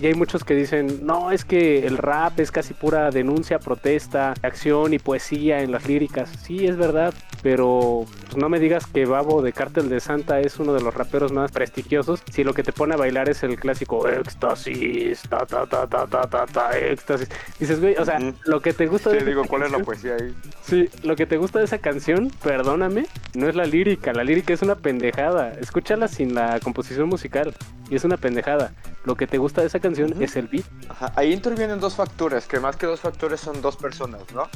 Y hay muchos que dicen, no, es que el rap es casi pura denuncia, protesta, acción y poesía en las líricas. Sí, es verdad, pero pues, no me digas que Babo de Cártel de Santa es uno de los raperos más prestigiosos si lo que te pone a bailar es el clásico éxtasis, ta ta ta ta ta ta, ta éxtasis. Dices, güey, o sea, lo que te gusta
Sí,
de
digo, ¿cuál es la poesía ahí?
Sí, lo que te gusta de esa canción, perdóname, no es la lírica. La lírica es una pendejada. Escúchala sin la composición musical y es una pendejada. Lo que te gusta de esa canción
Ujú.
es el beat.
Ajá, Ahí intervienen dos factores, que más que dos factores son dos personas, ¿no?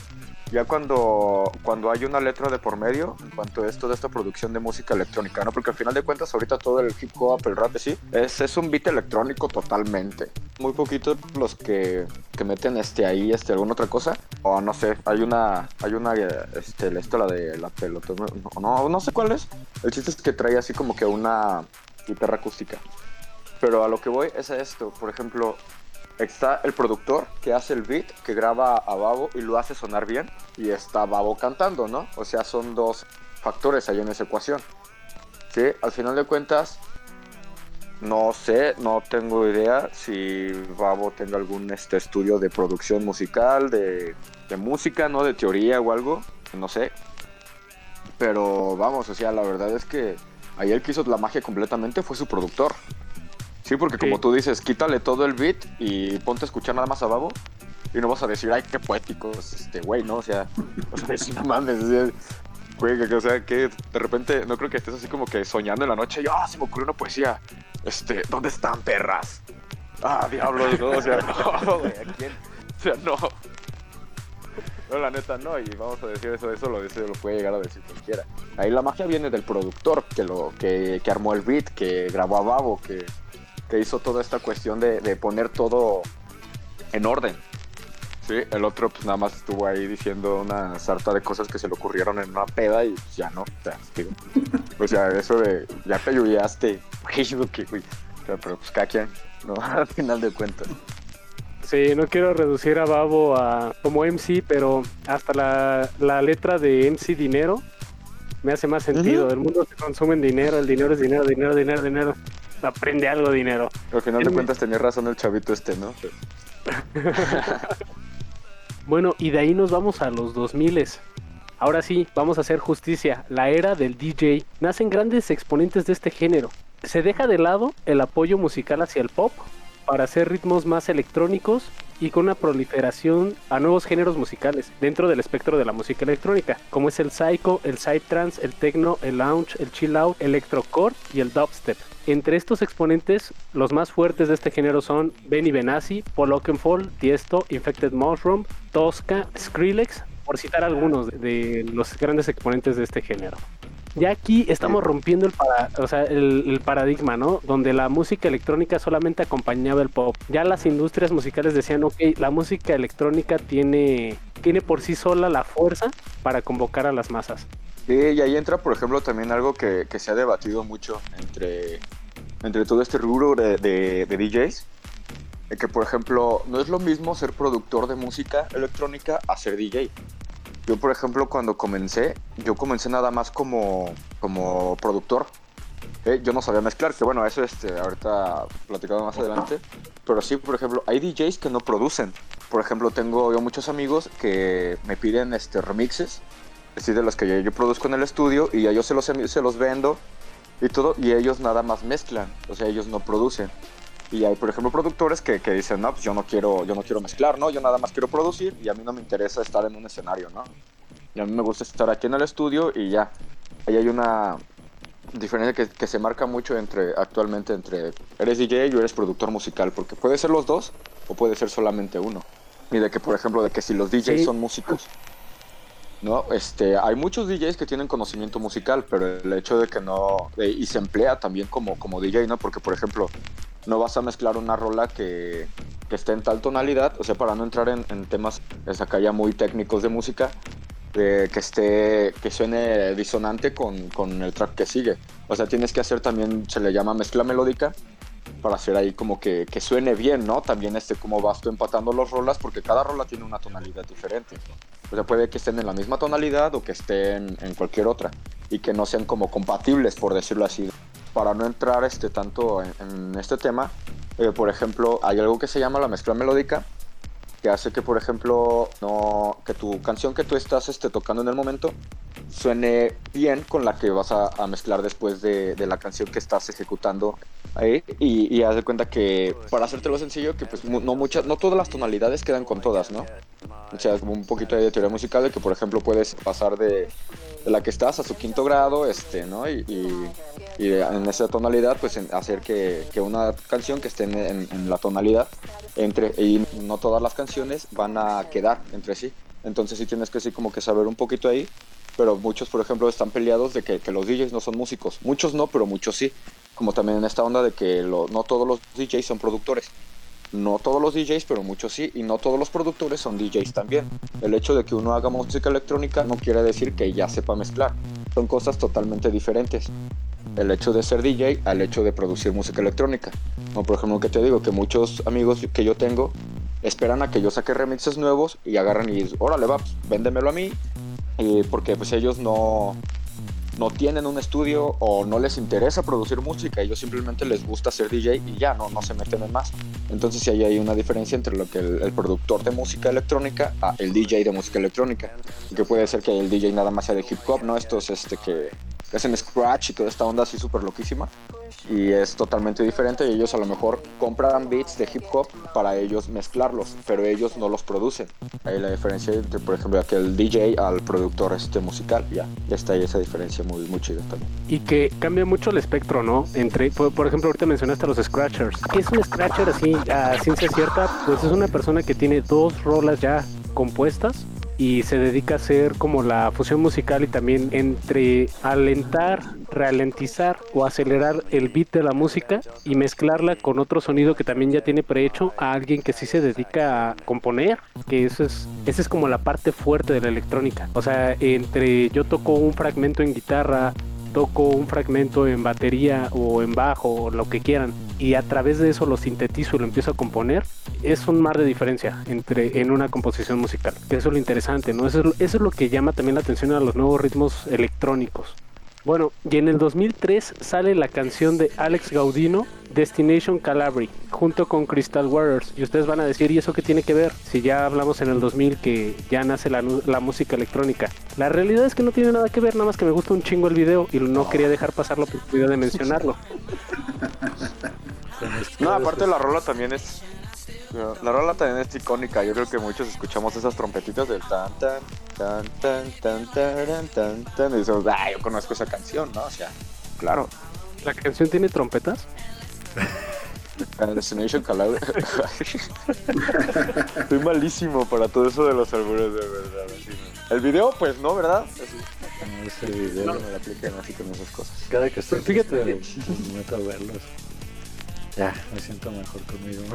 Ya cuando, cuando hay una letra de por medio, en cuanto a esto de esta producción de música electrónica, ¿no? Porque al final de cuentas ahorita todo el hip hop, el rap, sí, es, es un beat electrónico totalmente. Muy poquitos los que, que meten este ahí este alguna otra cosa. O no sé, hay una, hay una, este, la de la pelota, no, no, no sé cuál es. El chiste es que trae así como que una guitarra acústica. Pero a lo que voy es a esto, por ejemplo, está el productor que hace el beat, que graba a Babo y lo hace sonar bien, y está Babo cantando, ¿no? O sea, son dos factores ahí en esa ecuación. Sí, al final de cuentas, no sé, no tengo idea si Babo tenga algún este, estudio de producción musical, de, de música, ¿no? De teoría o algo, no sé. Pero vamos, o sea, la verdad es que ahí el que hizo la magia completamente fue su productor. Sí, porque como tú dices, quítale todo el beat y ponte a escuchar nada más a Babo y no vas a decir, ay, qué poético es este güey, ¿no? O sea, (laughs) o sea, es no mames, güey, que- o sea, que de repente no creo que estés así como que soñando en la noche y, ah, se me ocurrió una poesía, este, ¿dónde están perras? Ah, diablos, ¿no? O sea, (laughs) no, güey, ¿a quién? O sea, no. No, la neta, no, y vamos a decir eso, eso lo, eso lo puede llegar a decir cualquiera. Ahí la magia viene del productor que lo que, que armó el beat, que grabó a Babo, que, que hizo toda esta cuestión de, de poner todo en orden. Sí, el otro pues nada más estuvo ahí diciendo una sarta de cosas que se le ocurrieron en una peda y pues, ya no. O sea, digo, o sea, eso de ya te digo que, güey. O sea, pero pues cada quien, ¿no? (laughs) Al final de cuentas.
Sí, no quiero reducir a Babo a como MC, pero hasta la, la letra de MC Dinero me hace más sentido. El mundo se consume en dinero, el dinero es dinero, dinero, dinero, dinero. Aprende algo, dinero.
Al final de cuentas tenía razón el chavito este, ¿no? (laughs)
Bueno, y de ahí nos vamos a los 2000 Ahora sí, vamos a hacer justicia. La era del DJ. Nacen grandes exponentes de este género. Se deja de lado el apoyo musical hacia el pop para hacer ritmos más electrónicos y con una proliferación a nuevos géneros musicales dentro del espectro de la música electrónica, como es el psycho, el psytrance, el techno, el lounge, el chill out, electrocore y el dubstep. Entre estos exponentes, los más fuertes de este género son Benny Benassi, Paul Oakenfold, Tiesto, Infected Mushroom, Tosca, Skrillex, por citar algunos de los grandes exponentes de este género. Ya aquí estamos rompiendo el, o sea, el, paradigma, ¿no? Donde la música electrónica solamente acompañaba el pop. Ya las industrias musicales decían, ok, la música electrónica tiene, tiene por sí sola la fuerza para convocar a las masas.
Sí, y ahí entra, por ejemplo, también algo que, que se ha debatido mucho entre, entre todo este rubro de, de, de DJs. Que, por ejemplo, no es lo mismo ser productor de música electrónica a ser DJ. Yo, por ejemplo, cuando comencé, yo comencé nada más como, como productor. ¿eh? Yo no sabía mezclar, que bueno, eso este, ahorita platicado más adelante. Pero sí, por ejemplo, hay DJs que no producen. Por ejemplo, tengo yo muchos amigos que me piden este, remixes, así de los que yo, produzco en el estudio, y ya yo se los, se los vendo y todo, y ellos nada más mezclan, o sea, ellos no producen. Y hay, por ejemplo, productores que, que, dicen, no, pues yo no, quiero, yo no quiero mezclar, ¿no? Yo nada más quiero producir y a mí no me interesa estar en un escenario, ¿no? Y a mí me gusta estar aquí en el estudio y ya. Ahí hay una diferencia que, que se marca mucho entre actualmente entre eres DJ y eres productor musical, porque puede ser los dos o puede ser solamente uno. Y de que, por ejemplo, de que si los DJs son músicos, ¿no? Este, hay muchos DJs que tienen conocimiento musical, pero el hecho de que no, y se emplea también como, como DJ, ¿no? Porque, por ejemplo, no vas a mezclar una rola que, que esté en tal tonalidad, o sea, para no entrar en, temas acá ya muy técnicos de música, que esté, que suene disonante con, con, el track que sigue. O sea, tienes que hacer también, se le llama mezcla melódica, para hacer ahí como que, que suene bien, ¿no? También este, cómo vas tú empatando las rolas, porque cada rola tiene una tonalidad diferente. O sea, puede que estén en la misma tonalidad o que estén en cualquier otra, y que no sean como compatibles, por decirlo así para no entrar este, tanto en, este tema, eh, por ejemplo, hay algo que se llama la mezcla melódica, que hace que, por ejemplo, no, que tu canción que tú estás este, tocando en el momento suene bien con la que vas a, mezclar después de, la canción que estás ejecutando ahí. Y, y haz de cuenta que para hacértelo sencillo que pues no muchas no todas las tonalidades quedan con todas no o sea como un poquito de teoría musical de que por ejemplo puedes pasar de, la que estás a su quinto grado este no y, en esa tonalidad pues hacer que, una canción que esté en, la tonalidad entre y no todas las canciones van a quedar entre sí entonces sí tienes que sí como que saber un poquito ahí pero muchos, por ejemplo, están peleados de que, los DJs no son músicos. Muchos no, pero muchos sí. Como también en esta onda de que no todos los DJs son productores. No todos los DJs, pero muchos sí. Y no todos los productores son DJs también. El hecho de que uno haga música electrónica no quiere decir que ya sepa mezclar. Son cosas totalmente diferentes. El hecho de ser DJ al hecho de producir música electrónica. Como por ejemplo que te digo, que muchos amigos que yo tengo esperan a que yo saque remixes nuevos y agarran y dicen, órale va, pues, véndemelo a mí porque pues ellos no, no tienen un estudio o no les interesa producir música, ellos simplemente les gusta ser DJ y ya, no, no se meten en más. Entonces sí ahí hay una diferencia entre lo que el, productor de música electrónica a el DJ de música electrónica, que puede ser que el DJ nada más sea de hip hop, ¿no? Estos este, que hacen scratch y toda esta onda así súper loquísima y es totalmente diferente y ellos a lo mejor compran beats de hip hop para ellos mezclarlos, pero ellos no los producen. Ahí la diferencia entre, por ejemplo, aquel DJ al productor este musical, ya, ya está ahí esa diferencia muy, muy también.
Y que cambia mucho el espectro, ¿no? Entre, por, ejemplo, ahorita mencionaste a los scratchers. ¿Qué es un scratcher así, a ciencia cierta? Pues es una persona que tiene dos rolas ya compuestas y se dedica a hacer como la fusión musical y también entre alentar, ralentizar o acelerar el beat de la música y mezclarla con otro sonido que también ya tiene prehecho a alguien que sí se dedica a componer, que eso es, esa es como la parte fuerte de la electrónica. O sea, entre yo toco un fragmento en guitarra, toco un fragmento en batería o en bajo o lo que quieran y a través de eso lo sintetizo y lo empiezo a componer, es un mar de diferencia entre en una composición musical. Eso es lo interesante, ¿no? Eso es, eso es lo que llama también la atención a los nuevos ritmos electrónicos. Bueno, y en el 2003 sale la canción de Alex Gaudino, Destination Calabria, junto con Crystal Warriors. Y ustedes van a decir, ¿y eso qué tiene que ver? Si ya hablamos en el 2000 que ya nace la, música electrónica. La realidad es que no tiene nada que ver, nada más que me gusta un chingo el video y no quería dejar pasar la oportunidad de mencionarlo. (laughs)
no, aparte la rola también es Pero La rola también es icónica. Yo creo que muchos escuchamos esas trompetitas del tan tan tan tan tan tan tan tan y decimos, ah, yo conozco esa canción, ¿no? O sea, claro.
¿La canción tiene trompetas?
Destination Calabria. (laughs) Estoy malísimo para todo eso de los albures, de verdad. así, ¿no? El video, pues no, ¿verdad? Así,
No, ese video,
no me la apliquen así con esas cosas.
cada que estoy
Fíjate.
me meto a verlos. Ya, me siento mejor conmigo. (laughs)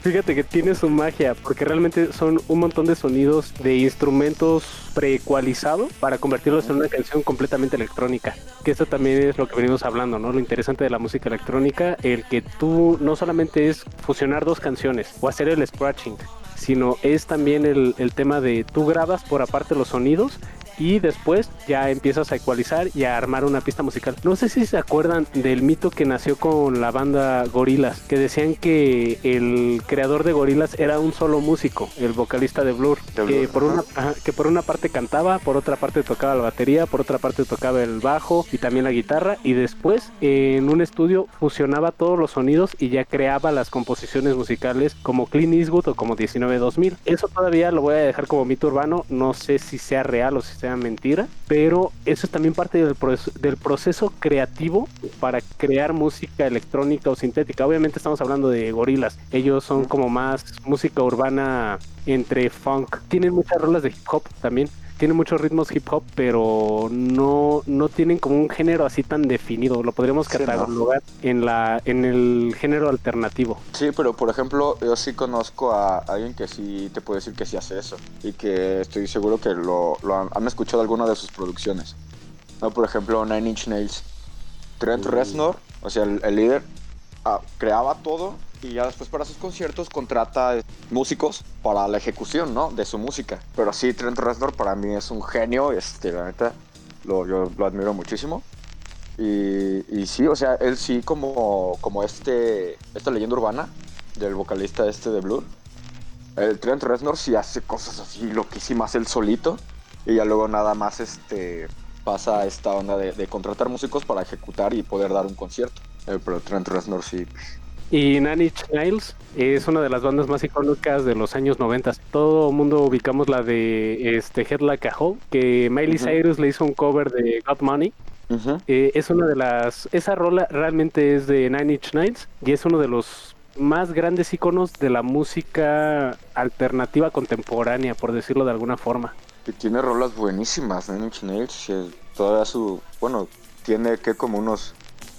Fíjate que tiene su magia, porque realmente son un montón de sonidos de instrumentos preecualizados para convertirlos en una canción completamente electrónica. Que eso también es lo que venimos hablando, ¿no? Lo interesante de la música electrónica, el que tú no solamente es fusionar dos canciones o hacer el scratching, sino es también el, el tema de tú grabas por aparte los sonidos y después ya empiezas a ecualizar y a armar una pista musical. No sé si se acuerdan del mito que nació con la banda Gorilas, que decían que el creador de Gorilas era un solo músico, el vocalista de Blur,
De
que, por una,
ajá.
que por una parte cantaba, por otra parte tocaba la batería, por otra parte tocaba el bajo y también la guitarra y después en un estudio fusionaba todos los sonidos y ya creaba las composiciones musicales como Clint Eastwood o como 19-2000. Eso todavía lo voy a dejar como mito urbano, no sé si sea real o si sea mentira, pero eso es también parte del, proceso- creativo para crear música electrónica o sintética. Obviamente estamos hablando de gorilas, ellos son como más música urbana entre funk. Tienen muchas rolas de hip hop también. Tienen muchos ritmos hip hop, pero no, no tienen como un género así tan definido. Lo podríamos
Sí, ¿no?
catalogar en la en el género alternativo.
Sí, pero por ejemplo, yo sí conozco a alguien que sí te puede decir que sí hace eso. Y que estoy seguro que lo, lo han, han escuchado alguna de sus producciones. ¿No? Por ejemplo, Nine Inch Nails. Trent Reznor, o sea, el, el líder, ah, creaba todo y ya después para sus conciertos contrata músicos para la ejecución, ¿no? De su música. Pero sí, Trent Reznor para mí es un genio, este, la neta, lo, yo lo admiro muchísimo. Y, sí, o sea, él sí como, como este, esta leyenda urbana del vocalista este de Blur. El Trent Reznor sí hace cosas así loquísimas él solito. Y ya luego nada más este pasa esta onda de, contratar músicos para ejecutar y poder dar un concierto. Eh, pero Trent Reznor sí.
Y Nine Inch Nails es una de las bandas más icónicas de los años 90. Todo el mundo ubicamos la de este Head Like a Hole, que Miley. Cyrus le hizo un cover de Got Money. Eh, es una de las. Esa rola realmente es de Nine Inch Nails y es uno de los más grandes iconos de la música alternativa contemporánea, por decirlo de alguna forma.
Que tiene rolas buenísimas, Nine Inch Nails. Todavía su. Bueno, tiene que como unos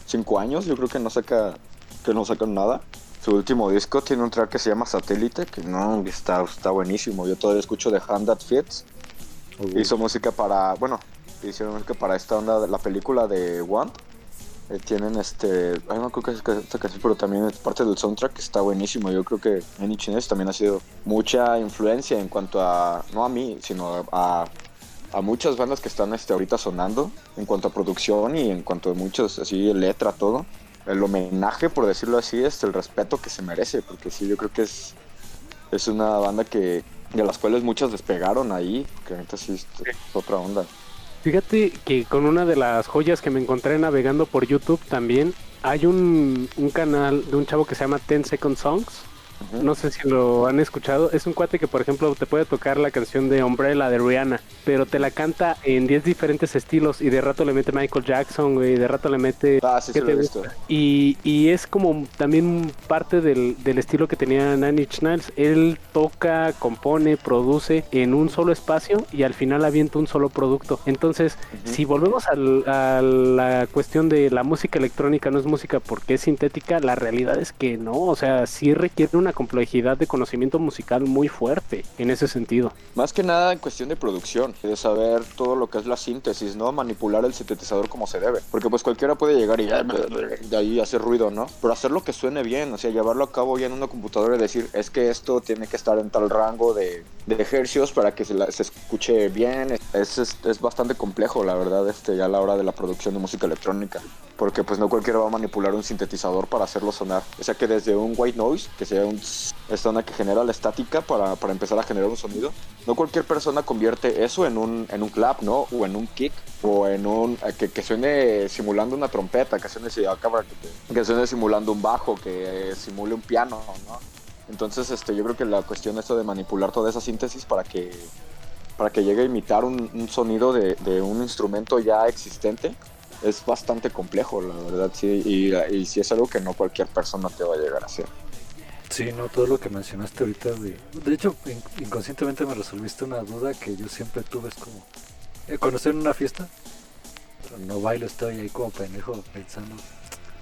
5 años. Yo creo que no saca. Que no sacan nada. Su último disco tiene un track que se llama Satélite. Que no, está, está buenísimo. Yo todavía escucho de Hand That Fits. Hizo música para. Bueno, hicieron música para esta onda la película de Want. Eh, tienen este. Ay, no creo que es esta canción, pero también es parte del soundtrack que está buenísimo. Yo creo que Inch Nails también ha sido mucha influencia en cuanto a. No a mí, sino a. a muchas bandas que están este, ahorita sonando en cuanto a producción y en cuanto a muchos, así, letra, todo. El homenaje, por decirlo así, es el respeto que se merece, porque sí, yo creo que es, es una banda que de las cuales muchas despegaron ahí, que ahorita sí es otra onda.
Fíjate que con una de las joyas que me encontré navegando por YouTube también hay un, un canal de un chavo que se llama 10 Second Songs. No sé si lo han escuchado. Es un cuate que, por ejemplo, te puede tocar la canción de Umbrella de Rihanna, pero te la canta en 10 diferentes estilos y de rato le mete Michael Jackson, güey, de rato le mete...
Ah, sí,
¿qué
sí lo he visto.
Y, y es como también parte del, del estilo que tenía Nine Inch Nails. Él toca, compone, produce en un solo espacio y al final avienta un solo producto. Entonces, si volvemos al- a la cuestión de la música electrónica no es música porque es sintética, la realidad es que no. O sea, sí requiere una complejidad de conocimiento musical muy fuerte en ese sentido.
Más que nada en cuestión de producción, de saber todo lo que es la síntesis, ¿no? Manipular el sintetizador como se debe. Porque pues cualquiera puede llegar y de ahí hacer ruido, ¿no? Pero hacer lo que suene bien, o sea, llevarlo a cabo ya en una computadora y decir, es que esto tiene que estar en tal rango de, de para que se, la- se escuche bien. Es, es, es bastante complejo, la verdad, este, ya a la hora de la producción de música electrónica. porque pues no cualquiera va a manipular un sintetizador para hacerlo sonar. O sea que desde un white noise, que sea un tss, esta onda que genera la estática para, para empezar a generar un sonido, no cualquier persona convierte eso en un, en un clap, ¿no? O en un kick, o en un... eh, que, que suene simulando una trompeta, que suene, acaba- que suene simulando un bajo, que eh, simule un piano, ¿no? Entonces este, yo creo que la cuestión es de manipular toda esa síntesis para que para que llegue a imitar un, un sonido de, de un instrumento ya existente es bastante complejo, la verdad, sí, y, y sí es algo que no cualquier persona te va a llegar a hacer.
Sí, no, todo lo que mencionaste ahorita. De, de hecho, in- inconscientemente me resolviste una duda que yo siempre tuve. Es como, eh, cuando estoy en una fiesta, pero no bailo, estoy ahí como pendejo pensando,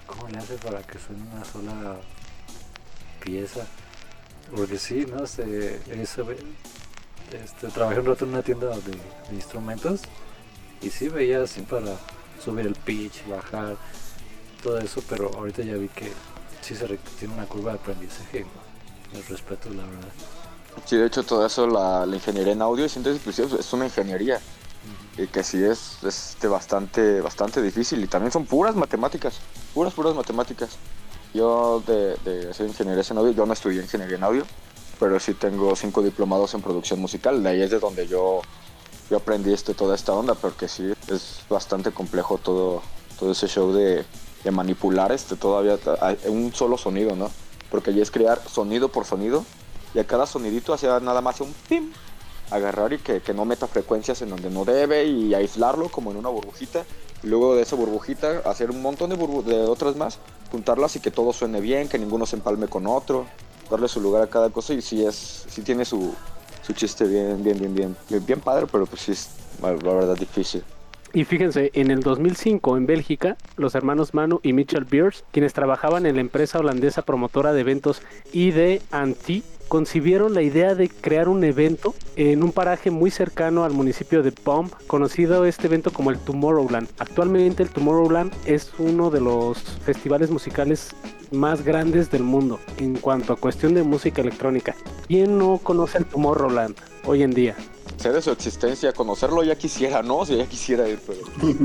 ¿cómo le hace para que suene una sola pieza? Porque sí, ¿no? Este, eso, este, trabajé un rato en una tienda de, de instrumentos y sí veía así para subir el pitch, bajar, todo eso, pero ahorita ya vi que sí se tiene una curva de aprendizaje. El respeto, la verdad.
Sí, de hecho todo eso, la, la ingeniería en audio y síntesis exclusiva es una ingeniería y que sí es, es este, bastante, bastante difícil y también son puras matemáticas, puras, puras matemáticas. Yo de, de hacer ingeniería en audio, yo no estudié ingeniería en audio, pero sí tengo cinco diplomados en producción musical, de ahí es de donde yo, yo aprendí este, toda esta onda, porque sí es bastante complejo todo, todo ese show de, de manipular este todavía un solo sonido, ¿no? Porque ya es crear sonido por sonido y a cada sonidito hacía nada más un pim, agarrar y que, que no meta frecuencias en donde no debe y aislarlo como en una burbujita. Y luego de esa burbujita hacer un montón de, de otras más, juntarlas y que todo suene bien, que ninguno se empalme con otro, darle su lugar a cada cosa y sí es, sí tiene su, su chiste bien, bien, bien, bien, bien, bien padre, pero pues sí es la verdad difícil.
Y fíjense, en el 2005 en Bélgica, los hermanos Manu y Mitchell Beers, quienes trabajaban en la empresa holandesa promotora de eventos ID Anti, concibieron la idea de crear un evento en un paraje muy cercano al municipio de Bomb, conocido este evento como el Tomorrowland. Actualmente el Tomorrowland es uno de los festivales musicales más grandes del mundo en cuanto a cuestión de música electrónica. ¿Quién no conoce el Tomorrowland hoy en día?
Sé de su existencia, conocerlo ya quisiera, ¿no? Si ya quisiera ir, pero... (laughs)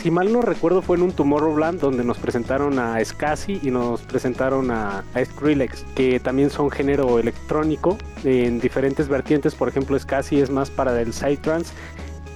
Si mal no recuerdo fue en un Tomorrowland donde nos presentaron a Scassi y nos presentaron a, a Skrillex, que también son género electrónico en diferentes vertientes. Por ejemplo, Scassi es más para el psytrance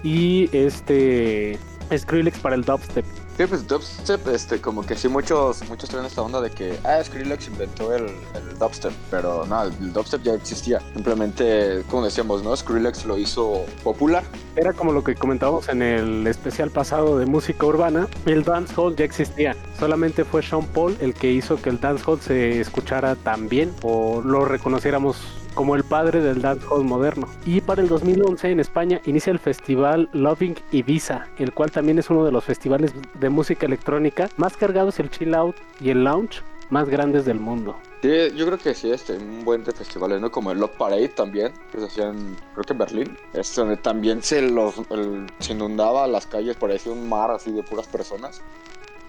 y este Skrillex para el dubstep.
Sí, pues dubstep, este, como que sí muchos, muchos traen esta onda de que, ah, Skrillex inventó el, el dubstep, pero no, el dubstep ya existía. Simplemente, como decíamos, ¿no? Skrillex lo hizo popular.
Era como lo que comentábamos en el especial pasado de música urbana. El dancehall ya existía. Solamente fue Sean Paul el que hizo que el dancehall se escuchara tan bien o lo reconociéramos como el padre del dancehall moderno. Y para el 2011 en España inicia el festival Loving Ibiza, el cual también es uno de los festivales de música electrónica más cargados el chill out y el lounge más grandes del mundo.
Sí, yo creo que sí, este, un buen de festivales, ¿no? Como el Love Parade también, que se hacían, creo que en Berlín. Es donde también se los, el- se inundaba las calles, parecía un mar así de puras personas.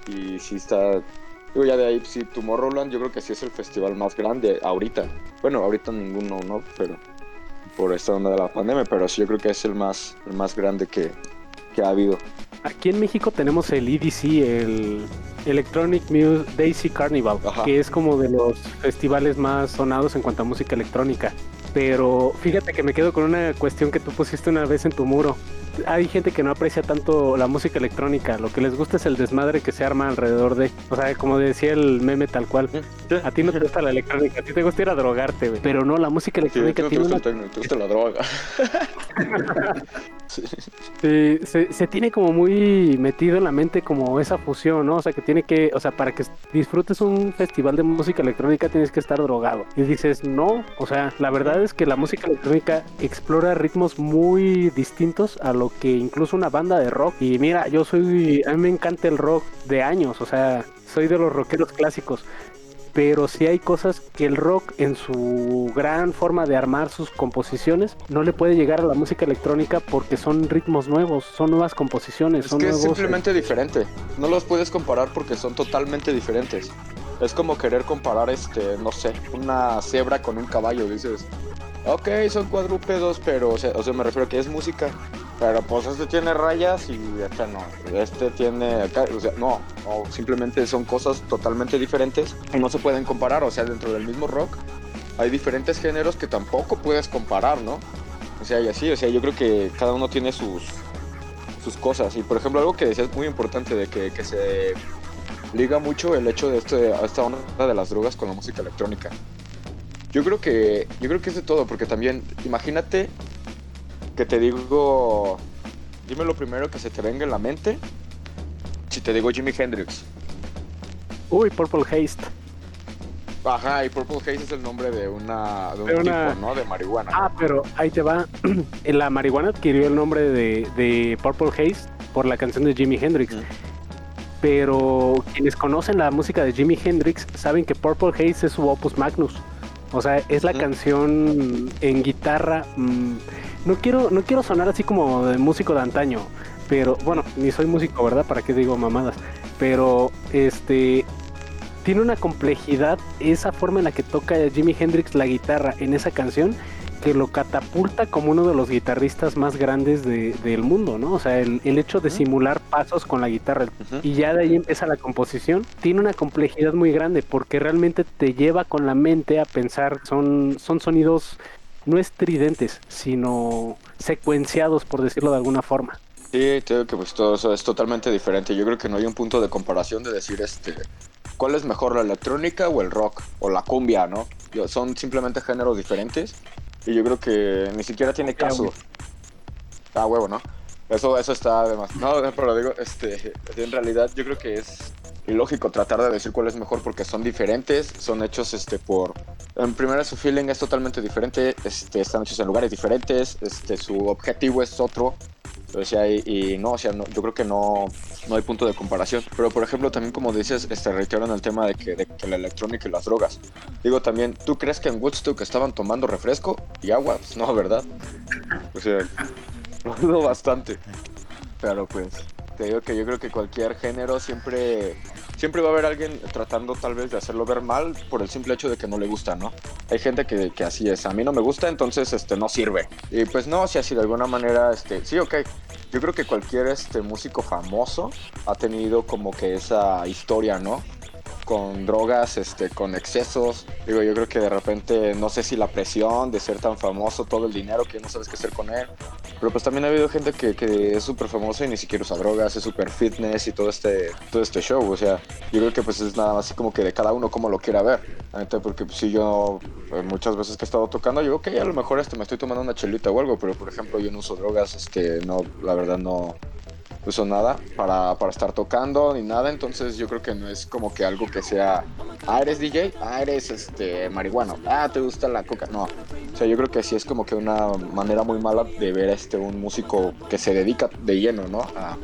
Y sí está, digo ya de ahí, sí, Tomorrowland yo creo que sí es el festival más grande ahorita. Bueno, ahorita ninguno, ¿no? Pero por esta onda de la pandemia, pero sí yo creo que es el más, el más grande que, que ha habido.
Aquí en México tenemos el EDC, el Electronic Music Daisy Carnival,
Ajá.
que es como de los festivales más sonados en cuanto a música electrónica. Pero fíjate que me quedo con una cuestión que tú pusiste una vez en tu muro. Hay gente que no aprecia tanto la música electrónica, lo que les gusta es el desmadre que se arma alrededor de. O sea, como decía el meme tal cual. A ti no te gusta la electrónica, a ti te gusta ir a drogarte, güey. Pero no, la música
Sí, ¿a ti
electrónica
no te
tiene
gusta
una
el tecno, te gusta la droga. Sí. (laughs)
Sí, se, se tiene como muy metido en la mente como esa fusión, ¿no? O sea, que tiene que, o sea, para que disfrutes un festival de música electrónica tienes que estar drogado. Y dices, no, o sea, la verdad es que la música electrónica explora ritmos muy distintos a lo que incluso una banda de rock. Y mira, yo soy, a mí me encanta el rock de años, o sea, soy de los rockeros clásicos pero sí hay cosas que el rock en su gran forma de armar sus composiciones no le puede llegar a la música electrónica porque son ritmos nuevos, son nuevas composiciones,
Es
son
que es
nuevos eh,
simplemente diferente. No los puedes comparar porque son totalmente diferentes. Es como querer comparar, este, no sé, una cebra con un caballo. Dices, ok, son cuadrúpedos, pero, o sea, o sea, me refiero a que es música. Pero pues este tiene rayas y este no. Este tiene acá, o sea, no, no, simplemente son cosas totalmente diferentes y no se pueden comparar. O sea, dentro del mismo rock hay diferentes géneros que tampoco puedes comparar, ¿no? O sea, y así, o sea, yo creo que cada uno tiene sus, sus cosas. Y por ejemplo, algo que decías muy importante de que, que se liga mucho el hecho de este, esta onda de las drogas con la música electrónica. Yo creo que, yo creo que es de todo, porque también, imagínate que te digo, dime lo primero que se te venga en la mente. Si te digo Jimi Hendrix.
Uy, Purple Haste.
Ajá, y Purple Haze es el nombre de una, de un tipo,
una-
¿no? De marihuana.
Ah, pero ahí te va. (clears throat) la marihuana adquirió el nombre de, de Purple Haze por la canción de Jimi Hendrix. Pero quienes conocen la música de Jimi Hendrix saben que Purple Haze es su opus magnus. O sea, es la canción en guitarra. mm, no quiero, no quiero sonar así como de músico de antaño, pero bueno, ni soy músico, ¿verdad? ¿Para qué digo mamadas? Pero este tiene una complejidad esa forma en la que toca Jimi Hendrix la guitarra en esa canción que lo catapulta como uno de los guitarristas más grandes de- del mundo, ¿no? O sea, el, el hecho de simular pasos con la guitarra y ya de ahí empieza la composición, tiene una complejidad muy grande porque realmente te lleva con la mente a pensar, son, son sonidos no estridentes, sino secuenciados, por decirlo de alguna forma.
Sí, digo que pues todo eso es totalmente diferente. Yo creo que no hay un punto de comparación de decir este cuál es mejor la electrónica o el rock o la cumbia, ¿no? Yo- son simplemente géneros diferentes y yo creo que ni siquiera tiene caso. Ah, huevo, ¿no? Eso, eso está además. No, pero digo, este, en realidad yo creo que es ilógico tratar de decir cuál es mejor porque son diferentes, son hechos este por en primera su feeling es totalmente diferente, este están hechos en lugares diferentes, este su objetivo es otro. O sea, y, no, o sea, no- yo creo que no, no hay punto de comparación. Pero por ejemplo, también como dices, este reiteran el tema de que, de la electrónica y las drogas. Digo también, ¿tú crees que en Woodstock estaban tomando refresco y agua? Pues no, ¿verdad? O sea, (laughs) dudo bastante. Pero pues, te digo que yo creo que cualquier género siempre, siempre va a haber alguien tratando tal vez de hacerlo ver mal por el simple hecho de que no le gusta, ¿no? Hay gente que, que así es, a mí no me gusta, entonces este no sirve. Y pues no, si así de alguna manera, este, sí, ok. Yo creo que cualquier este músico famoso ha tenido como que esa historia, ¿no? Con drogas, este, con excesos. Digo, yo creo que de repente, no sé si la presión de ser tan famoso, todo el dinero que no sabes qué hacer con él. Pero pues también ha habido gente que, que es súper famosa y ni siquiera usa drogas, es súper fitness y todo este, todo este show. O sea, yo creo que pues es nada más así como que de cada uno como lo quiera ver. Porque pues, si yo eh, muchas veces que he estado tocando, yo, ok, a lo mejor este, me estoy tomando una chelita o algo, pero por ejemplo yo no uso drogas, este, no, la verdad no, uso nada para, para estar tocando ni nada, entonces yo creo que no es como que algo que sea, ah, eres DJ, ah, eres este marihuano, ah, te gusta la coca, no, o sea, yo creo que sí es como que una manera muy mala de ver este un músico que se dedica de lleno, ¿no? A,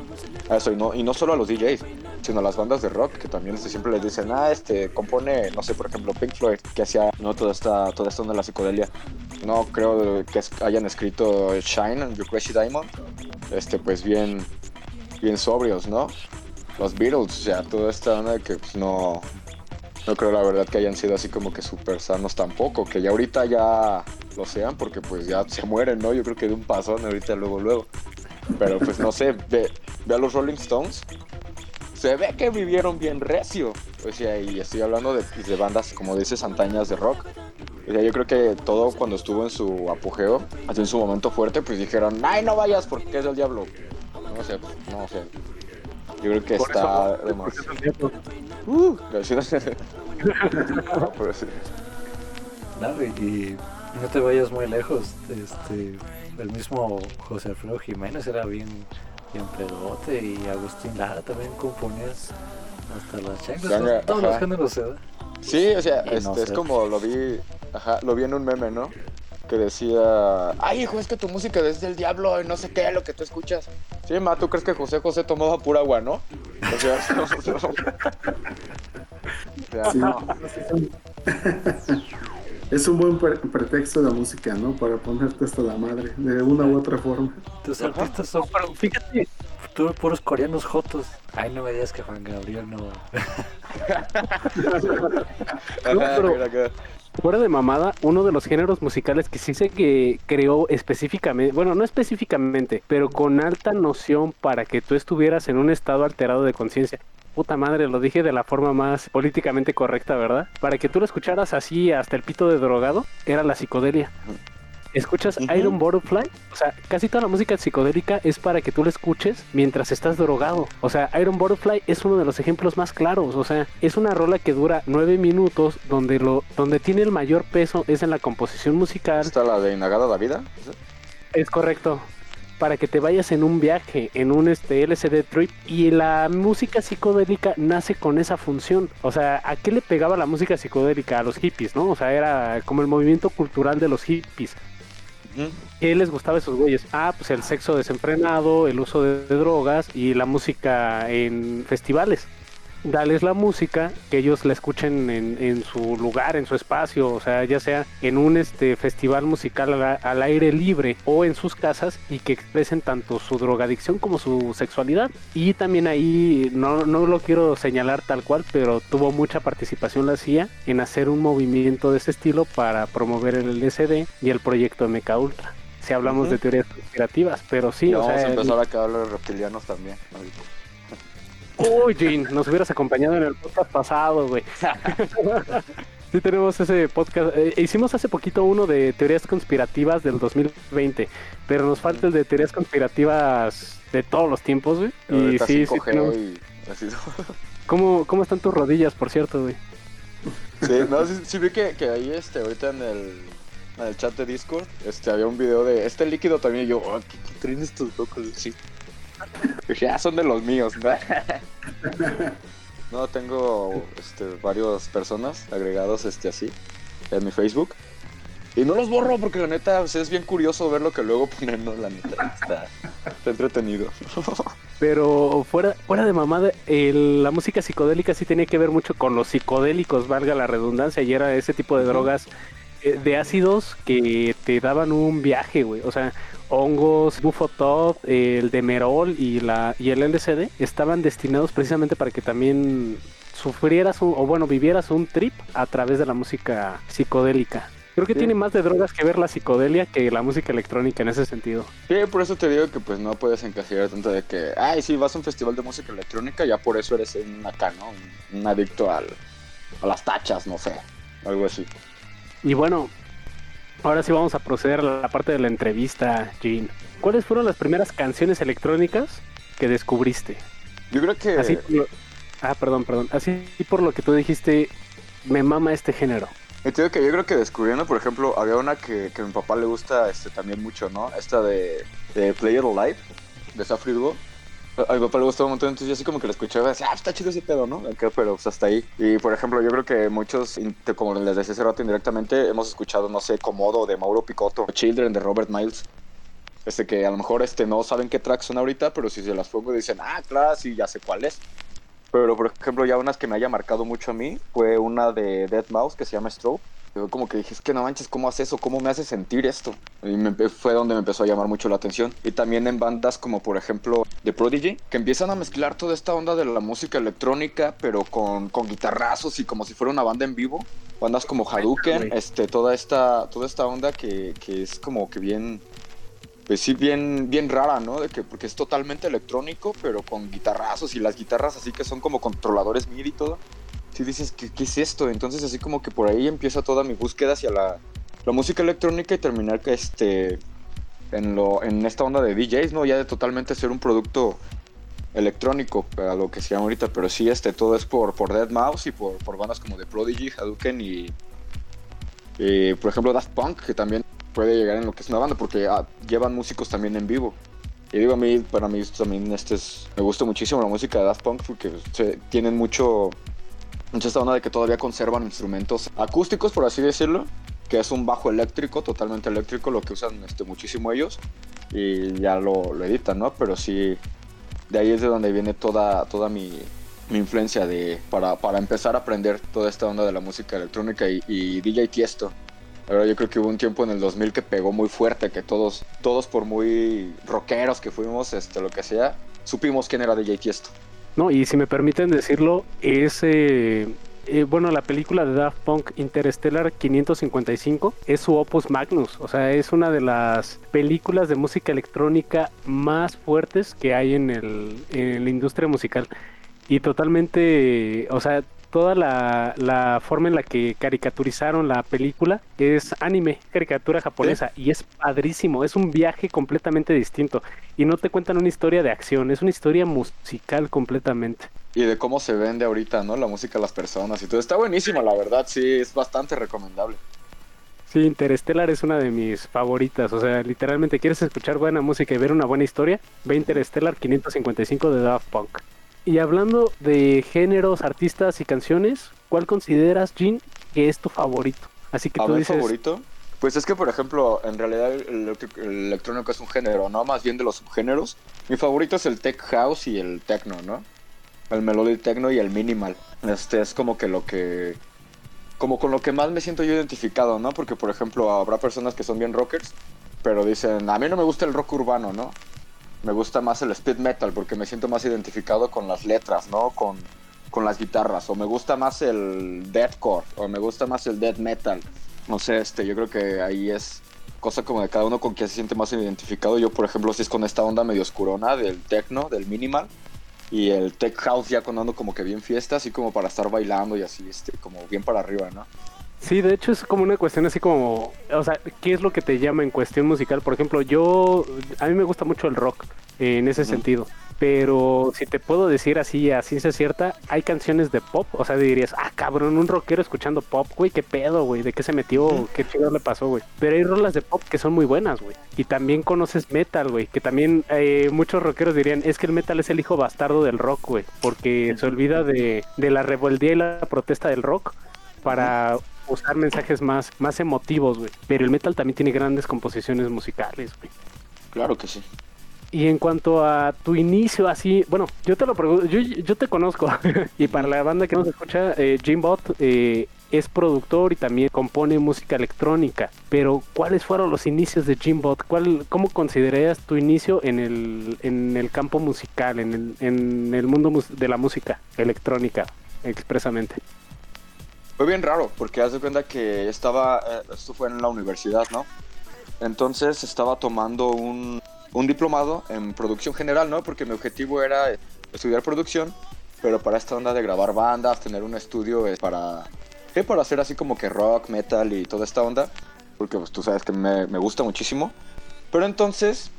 a eso, y no, y no solo a los DJs, sino a las bandas de rock que también este, siempre les dicen, ah, este, compone, no sé, por ejemplo, Pink Floyd, que hacía, no, toda esta, toda esta onda de la psicodelia, no creo que hayan escrito Shine, Your Crazy Diamond, este, pues bien, bien sobrios, ¿no? Los Beatles, sea, toda esta onda de que pues, no, no creo la verdad que hayan sido así como que súper sanos tampoco, que ya ahorita ya lo sean porque pues ya se mueren, ¿no? Yo creo que de un pasón ahorita luego, luego. Pero pues no sé, ve, ve a los Rolling Stones, se ve que vivieron bien recio. O sea, y estoy hablando de, de bandas, como dices, antañas de rock. O sea, yo creo que todo cuando estuvo en su apogeo, así en su momento fuerte, pues dijeron, ay, no vayas porque es del diablo. No sé, pues, no sé. Yo creo que
Por
está
eso,
de más.
porque es el diablo.
Uh. Pero sí.
No, y, (laughs) y no te vayas muy lejos. Este, el mismo José Alfredo Jiménez era bien, y Agustín Lara también componía hasta las chanclas. Todos los géneros se da.
Sí, o sea, este,
no
es
sé.
como lo vi, ajá, lo vi en un meme, ¿no? Que decía, ay hijo, es que tu música es del diablo y no sé qué, lo que tú escuchas. Sí, ma, ¿tú crees que José José tomaba pura agua, no? O sea, (laughs) no, no. O sea,
Sí.
no. (laughs) (laughs)
Es un buen pre- pretexto la música, ¿no? Para ponerte hasta la madre, de una u otra forma.
Tus artistas son
Pero fíjate,
tú, puros coreanos jotos. Ay, no me digas que Juan Gabriel no. (laughs)
Ajá,
pero-. Fuera de mamada, uno de los géneros musicales que sí sé que creó específicamente, bueno, no específicamente, pero con alta noción para que tú estuvieras en un estado alterado de conciencia. Puta madre, lo dije de la forma más políticamente correcta, ¿verdad? Para que tú lo escucharas así hasta el pito de drogado, era la psicodelia. ¿Escuchas. Iron Butterfly? O sea, casi toda la música psicodélica es para que tú la escuches mientras estás drogado. O sea, Iron Butterfly es uno de los ejemplos más claros. O sea, es una rola que dura nueve minutos donde lo, donde tiene el mayor peso es en la composición musical.
¿Está la de Inagada la vida?
Es correcto. Para que te vayas en un viaje, en un este LCD trip. Y la música psicodélica nace con esa función. O sea, ¿a qué le pegaba la música psicodélica? A los hippies, ¿no? O sea, era como el movimiento cultural de los hippies. ¿Qué les gustaba a esos güeyes? Ah, pues el sexo desenfrenado, el uso de drogas y la música en festivales. Dales la música, que ellos la escuchen en, en su lugar, en su espacio, o sea, ya sea en un este festival musical al, al aire libre o en sus casas y que expresen tanto su drogadicción como su sexualidad. Y también ahí, no, no lo quiero señalar tal cual, pero tuvo mucha participación la CIA en hacer un movimiento de ese estilo para promover el LSD y el proyecto MK Ultra. Si hablamos
Ujú.
de teorías conspirativas, pero sí,
y
o
vamos
sea,
a empezar a acabar los reptilianos también. ahorita.
Uy, Jean, nos hubieras acompañado en el podcast pasado, güey. (laughs) Sí tenemos ese podcast. eh, hicimos hace poquito uno de teorías conspirativas del 2020, pero nos falta el de teorías conspirativas de todos los tiempos, güey. Y sí, sí
5G
tenemos-
y así.
¿Cómo, ¿Cómo están tus rodillas, por cierto, güey?
Sí, no, sí, sí vi que, que ahí este, ahorita en el, en el chat de Discord este, había un video de este líquido también. Y yo, oh, ¿qué, qué traen estos locos? Sí. (laughs) Ah, son de los míos. No, (laughs) tengo este, varias personas agregados este, así en mi Facebook. Y no los borro porque la neta es bien curioso ver lo que luego (laughs) ponen, ¿no? La neta está, está entretenido.
Pero fuera, fuera de mamada, el- la música psicodélica sí tenía que ver mucho con los psicodélicos, valga la redundancia, y era ese tipo de drogas eh, de ácidos que te daban un viaje, güey. O sea, hongos, bufotop, el demerol y, la, y el LSD estaban destinados precisamente para que también sufrieras un- o bueno, vivieras un trip a través de la música psicodélica. Creo que
Sí.
tiene más de drogas que ver la psicodelia que la música electrónica en ese sentido.
Sí, por eso te digo que pues no puedes encasillar tanto de que, ay, sí, vas a un festival de música electrónica, ya por eso eres un acá, ¿no? Un, un adicto al, a las tachas, no sé, algo así.
Y bueno, ahora sí vamos a proceder a la parte de la entrevista, Jean. ¿Cuáles fueron las primeras canciones electrónicas que descubriste?
Yo creo que...
Así Ah, perdón, perdón. Así por lo que tú dijiste, me mama este género.
Y te digo que yo creo que descubriendo, por ejemplo, había una que, que a mi papá le gusta este, también mucho, ¿no? Esta de, de Play It Alive, de Safri Duo. A mi papá le gustaba un montón, entonces yo así como que lo escuchaba decía, ah, está chido ese pedo, ¿no? Pero pues hasta ahí. Y por ejemplo, yo creo que muchos, como les decía hace rato indirectamente, hemos escuchado, no sé, Comodo de Mauro Picotto, Children de Robert Miles. Este que a lo mejor este no saben qué tracks son ahorita, pero si se las pongo dicen, ah, claro, sí, ya sé cuál es. Pero por ejemplo, ya unas que me haya marcado mucho a mí fue una de Dead Mouse que se llama Stroke. Yo como que dije, es que no manches, ¿cómo hace eso? ¿Cómo me hace sentir esto? Y me fue donde me empezó a llamar mucho la atención. Y también en bandas como por ejemplo The Prodigy, que empiezan a mezclar toda esta onda de la música electrónica, pero con, con guitarrazos y como si fuera una banda en vivo. Bandas como Hadouken, este, toda esta, toda esta onda que, que es como que bien, pues sí, bien, bien rara, ¿no? De que, porque es totalmente electrónico, pero con guitarrazos y las guitarras así que son como controladores MIDI y todo. Dices, ¿qué, es esto? Entonces así como que por ahí empieza toda mi búsqueda hacia la, la música electrónica y terminar que este, en, lo, en esta onda de DJs, ¿no? Ya de totalmente ser un producto electrónico, a lo que se llama ahorita, pero sí, este, todo es por, por Dead Mouse y por, por bandas como The Prodigy, Hadouken y, por ejemplo, Daft Punk, que también puede llegar en lo que es una banda, porque ah, llevan músicos también en vivo. Y digo, a mí, para mí también este es, me gusta muchísimo la música de Daft Punk porque se- tienen mucho, mucha esta onda de que todavía conservan instrumentos acústicos, por así decirlo, que es un bajo eléctrico, totalmente eléctrico, lo que usan este, muchísimo ellos, y ya lo, lo editan, ¿no? Pero sí, de ahí es de donde viene toda, toda mi, mi influencia de, para, para empezar a aprender toda esta onda de la música electrónica y, y DJ Tiesto. Verdad, yo creo que hubo un tiempo en el 2000 que pegó muy fuerte, que todos, todos por muy rockeros que fuimos, este, lo que sea, supimos quién era DJ Tiesto.
No, y si me permiten decirlo, es eh, eh, bueno, la película de Daft Punk Interstellar 555 es su opus magnus, o sea, es una de las películas de música electrónica más fuertes que hay en, el, en la industria musical. Y totalmente, o sea, toda la, la, forma en la que caricaturizaron la película es anime, caricatura japonesa, y es padrísimo, es un viaje completamente distinto. Y no te cuentan una historia de acción, es una historia musical completamente.
Y de cómo se vende ahorita, ¿no? La música a las personas y todo. Está buenísimo, la verdad, sí, es bastante recomendable.
Sí, Interstellar es una de mis favoritas. O sea, literalmente, ¿quieres escuchar buena música y ver una buena historia? Ve Interstellar 555 de Daft Punk. Y hablando de géneros, artistas y canciones, ¿cuál consideras, Jin, que es tu favorito?
Así que tú dices... favorito? Pues es que, por ejemplo, en realidad el, electrónico es un género, ¿no? Más bien de los subgéneros. Mi favorito es el tech house y el techno, ¿no? El melody techno y el minimal. Este es como que lo que... Como con lo que más me siento yo identificado, ¿no? Porque, por ejemplo, habrá personas que son bien rockers, pero dicen, a mí no me gusta el rock urbano, ¿no? Me gusta más el speed metal porque me siento más identificado con las letras, ¿no? Con, con las guitarras. O me gusta más el deathcore, o me gusta más el death metal. No sé, este, yo creo que ahí es cosa como de cada uno con quien se siente más identificado. Yo, por ejemplo, si es con esta onda medio oscurona del techno, del minimal. Y el tech house ya con ando como que bien fiesta, así como para estar bailando y así, este, como bien para arriba, ¿no?
Sí, de hecho es como una cuestión así como, o sea, ¿qué es lo que te llama en cuestión musical? Por ejemplo, yo, a mí me gusta mucho el rock en ese sentido, pero si te puedo decir así a ciencia cierta, hay canciones de pop, o sea, dirías, ah, cabrón, un rockero escuchando pop, güey, qué pedo, güey, de qué se metió, qué chido le pasó, güey. Pero hay rolas de pop que son muy buenas, güey. Y también conoces metal, güey, que también eh, muchos rockeros dirían, es que el metal es el hijo bastardo del rock, güey, porque se olvida de, de la rebeldía y la protesta del rock para usar mensajes más, más emotivos, güey. Pero el metal también tiene grandes composiciones musicales, güey.
Claro que sí.
Y en cuanto a tu inicio, así, bueno, yo te lo pregunto, yo, yo te conozco. (laughs) y para la banda que nos escucha, eh, Jimbot eh, es productor y también compone música electrónica. Pero, ¿cuáles fueron los inicios de Jimbot? ¿Cuál, ¿Cómo considerarías tu inicio en el, en el campo musical, en el, en el mundo de la música electrónica, expresamente?
Fue bien raro, porque haz de cuenta que estaba, eh, esto fue en la universidad, ¿no? Entonces estaba tomando un, un diplomado en producción general, ¿no? Porque mi objetivo era estudiar producción, pero para esta onda de grabar bandas, tener un estudio es para, ¿qué? Para hacer así como que rock, metal y toda esta onda, porque pues tú sabes que me, me gusta muchísimo. Pero entonces,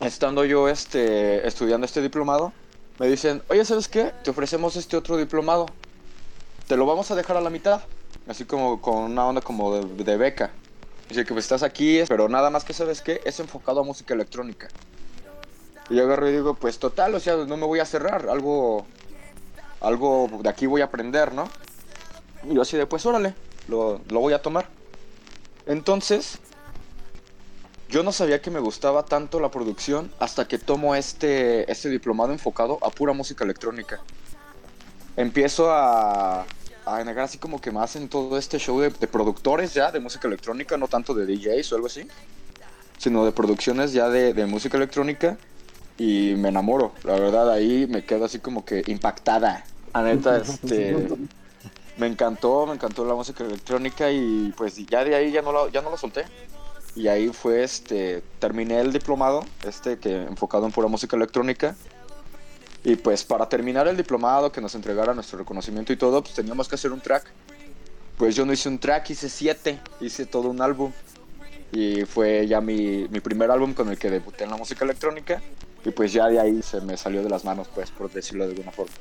estando yo este, estudiando este diplomado, me dicen, oye, ¿sabes qué? Te ofrecemos este otro diplomado te lo vamos a dejar a la mitad. Así como con una onda como de, beca. Dice que pues estás aquí, pero nada más que sabes que es enfocado a música electrónica. Y yo agarro y digo, pues total, o sea, no me voy a cerrar, algo, algo de aquí voy a aprender, ¿no? Y yo así de, pues órale, lo, lo voy a tomar. Entonces, yo no sabía que me gustaba tanto la producción hasta que tomo este, este diplomado enfocado a pura música electrónica. Empiezo a, a negar así como que más en todo este show de, productores ya de música electrónica, no tanto de DJs o algo así, sino de producciones ya de, música electrónica y me enamoro, la verdad ahí me quedo así como que impactada. La neta, (laughs) este, me encantó, me encantó la música electrónica y pues ya de ahí ya no la, ya no la solté. Y ahí fue, este, terminé el diplomado, este, que enfocado en pura música electrónica y pues para terminar el diplomado, que nos entregara nuestro reconocimiento y todo, pues teníamos que hacer un track. Pues yo no hice un track, hice siete, hice todo un álbum. Y fue ya mi, mi primer álbum con el que debuté en la música electrónica. Y pues ya de ahí se me salió de las manos, pues, por decirlo de alguna forma.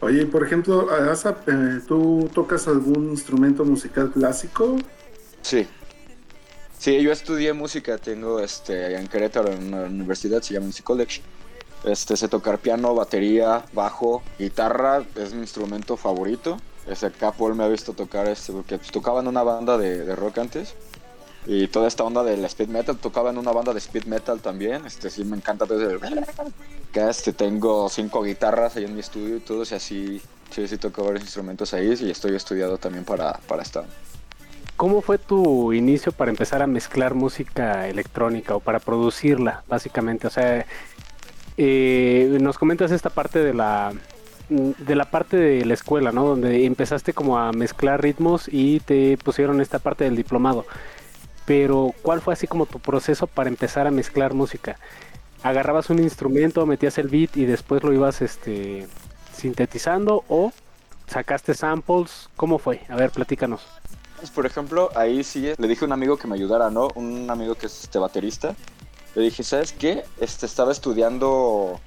Oye, por ejemplo, eh, ¿tú tocas algún instrumento musical clásico?
Sí. Sí, yo estudié música, tengo este, en Querétaro, en una universidad, se llama Music College este, sé tocar piano, batería, bajo, guitarra, es mi instrumento favorito. Ese acá Paul me ha visto tocar este, porque tocaba en una banda de, rock antes. Y toda esta onda del speed metal, tocaba en una banda de speed metal también. Este sí me encanta desde que este tengo cinco guitarras ahí en mi estudio y todo, y así sí, sí toco varios instrumentos ahí y estoy estudiado también para, para esta.
¿Cómo fue tu inicio para empezar a mezclar música electrónica o para producirla, básicamente? O sea, eh, nos comentas esta parte de la de la parte de la escuela, ¿no? Donde empezaste como a mezclar ritmos y te pusieron esta parte del diplomado. Pero, ¿cuál fue así como tu proceso para empezar a mezclar música? ¿Agarrabas un instrumento, metías el beat y después lo ibas este sintetizando o sacaste samples? ¿Cómo fue? A ver, platícanos.
Pues, por ejemplo, ahí sí le dije a un amigo que me ayudara, ¿no? Un amigo que es este baterista. Le dije, ¿sabes qué? Este estaba estudiando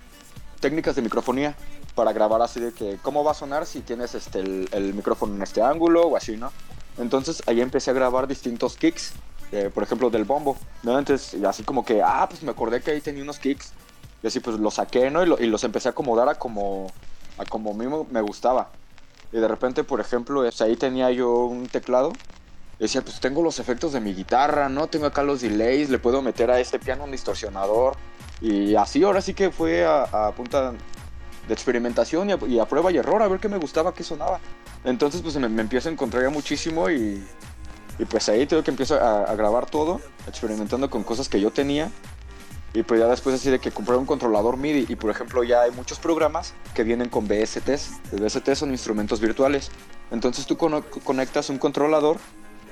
técnicas de microfonía para grabar así de que cómo va a sonar si tienes este el, micrófono en este ángulo o así, ¿no? Entonces ahí empecé a grabar distintos kicks, eh, por ejemplo del bombo, ¿no? Entonces así como que, ah, pues me acordé que ahí tenía unos kicks y así pues los saqué, ¿no? Y, lo- y los empecé a acomodar a como a como mí me- gustaba. Y de repente, por ejemplo, ahí tenía yo un teclado. Decía, pues tengo los efectos de mi guitarra, ¿no? Tengo acá los delays, le puedo meter a este piano un distorsionador. Y así ahora sí que fue a, a punta de experimentación y a, y a prueba y error a ver qué me gustaba, qué sonaba. Entonces pues me, me empiezo a encontrar ya muchísimo y, y pues ahí tengo que empiezo a, a grabar todo, experimentando con cosas que yo tenía. Y pues ya después así de que compré un controlador MIDI y por ejemplo ya hay muchos programas que vienen con VSTs. Los VSTs son instrumentos virtuales. Entonces tú conectas un controlador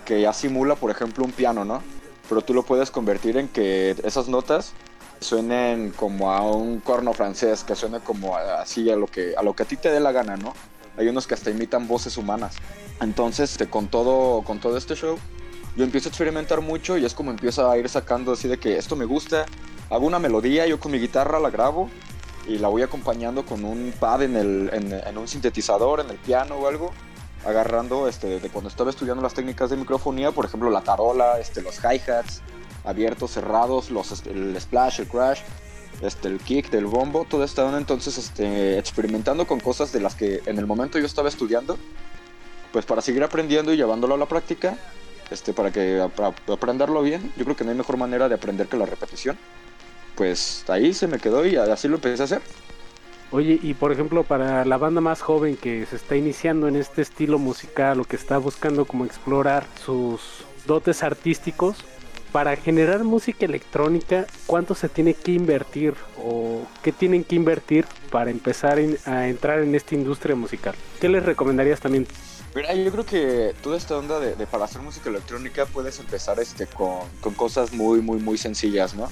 que ya simula por ejemplo un piano, ¿no? Pero tú lo puedes convertir en que esas notas suenen como a un corno francés, que suene como así a lo que a lo que a ti te dé la gana, ¿no? Hay unos que hasta imitan voces humanas. Entonces, este, con todo con todo este show, yo empiezo a experimentar mucho y es como empiezo a ir sacando así de que esto me gusta, hago una melodía, yo con mi guitarra la grabo y la voy acompañando con un pad en, el, en un sintetizador, en el piano o algo, agarrando este, de cuando estaba estudiando las técnicas de microfonía, por ejemplo la tarola, este, los hi-hats, abiertos, cerrados, los, este, el splash, el crash, este, el kick del bombo, todo estaban entonces este, experimentando con cosas de las que en el momento yo estaba estudiando, pues para seguir aprendiendo y llevándolo a la práctica, este, para que para aprenderlo bien, yo creo que no hay mejor manera de aprender que la repetición. Pues ahí se me quedó y así lo empecé a hacer.
Oye, y por ejemplo, para la banda más joven que se está iniciando en este estilo musical o que está buscando como explorar sus dotes artísticos, para generar música electrónica, ¿cuánto se tiene que invertir o qué tienen que invertir para empezar en- a entrar en esta industria musical? ¿Qué les recomendarías también?
Mira, yo creo que toda esta onda de, para hacer música electrónica puedes empezar este, con cosas muy, muy, muy sencillas, ¿no?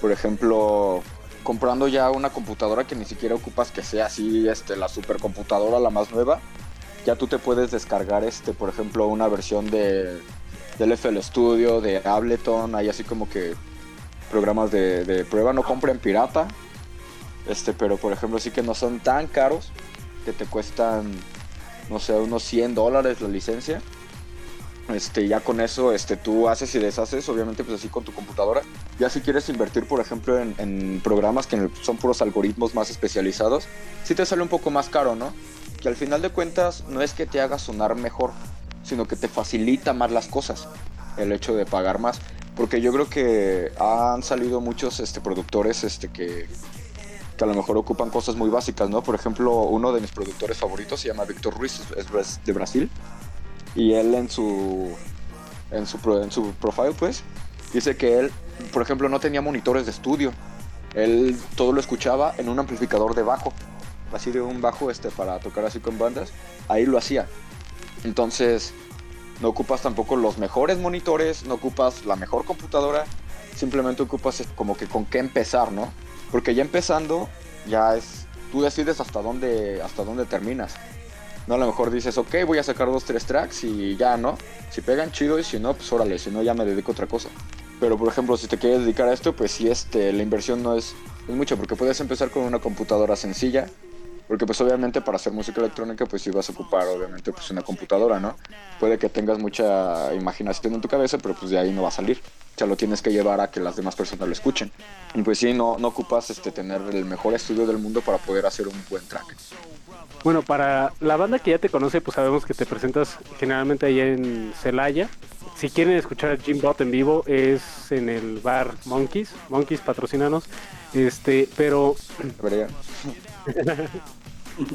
Por ejemplo, comprando ya una computadora que ni siquiera ocupas que sea así, este, la supercomputadora, la más nueva. Ya tú te puedes descargar, este, por ejemplo, una versión de, del FL Studio, de Ableton, hay así como que programas de, de prueba, no compren pirata. Este, pero por ejemplo sí que no son tan caros, que te cuestan no sé, unos 100 dólares la licencia. Este, ya con eso este, tú haces y deshaces, obviamente pues así con tu computadora. Ya si quieres invertir, por ejemplo, en, programas que son puros algoritmos más especializados, sí te sale un poco más caro, ¿no? Que al final de cuentas no es que te haga sonar mejor, sino que te facilita más las cosas el hecho de pagar más. Porque yo creo que han salido muchos este, productores este, que, que a lo mejor ocupan cosas muy básicas, ¿no? Por ejemplo, uno de mis productores favoritos se llama Víctor Ruiz, es de Brasil, y él en su, en su, en su profile, pues, dice que él, por ejemplo, no tenía monitores de estudio, él todo lo escuchaba en un amplificador de bajo, así de un bajo este para tocar así con bandas, ahí lo hacía. Entonces, no ocupas tampoco los mejores monitores, no ocupas la mejor computadora, simplemente ocupas como que con qué empezar, ¿no? Porque ya empezando, ya es, tú decides hasta dónde, hasta dónde terminas. No, a lo mejor dices, ok, voy a sacar dos, tres tracks y ya, ¿no? Si pegan chido y si no, pues órale, si no ya me dedico a otra cosa. Pero por ejemplo, si te quieres dedicar a esto, pues sí, este, la inversión no es, es mucho, porque puedes empezar con una computadora sencilla, porque pues obviamente para hacer música electrónica pues sí vas a ocupar obviamente pues una computadora, ¿no? Puede que tengas mucha imaginación en tu cabeza, pero pues de ahí no va a salir. O sea, lo tienes que llevar a que las demás personas lo escuchen. Y pues sí, no, no ocupas este, tener el mejor estudio del mundo para poder hacer un buen track.
Bueno, para la banda que ya te conoce, pues sabemos que te presentas generalmente allá en Celaya. Si quieren escuchar a Jim Bot en vivo, es en el bar Monkeys. Monkeys, patrocínanos. Este, pero. (laughs)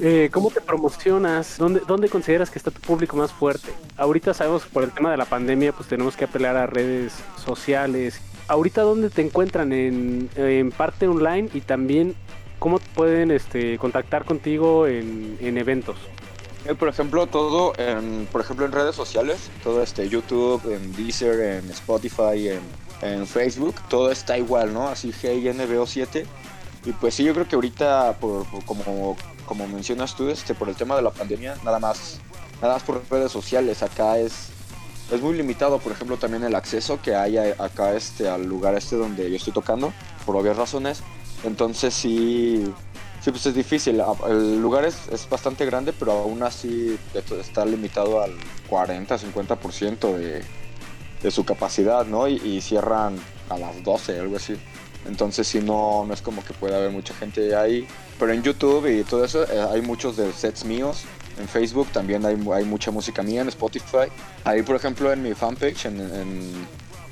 eh, ¿cómo te promocionas? ¿Dónde, ¿Dónde consideras que está tu público más fuerte? Ahorita sabemos por el tema de la pandemia, pues tenemos que apelar a redes sociales. Ahorita, ¿dónde te encuentran? En, parte online y también ¿cómo pueden este, contactar contigo en, en eventos?
Eh, por ejemplo, todo, en, por ejemplo, en redes sociales, todo este YouTube, en Deezer, en Spotify, en, Facebook, todo está igual, ¿no? Así GINBO7. Y pues sí, yo creo que ahorita, por- como, como mencionas tú, este, por el tema de la pandemia, nada más, nada más por redes sociales, acá es, es muy limitado, por ejemplo, también el acceso que hay acá este, al lugar este donde yo estoy tocando, por obvias razones. Entonces sí, sí pues es difícil. A- El lugar es, es bastante grande, pero aún así está limitado al 40-50% de, de su capacidad, ¿no? Y, y cierran a las 12, algo así. Entonces sí, no, no es como que pueda haber mucha gente ahí. Pero en YouTube y todo eso eh, hay muchos de sets míos. En Facebook también hay, hay mucha música mía, en Spotify. Ahí, por ejemplo, en mi fanpage, en, en,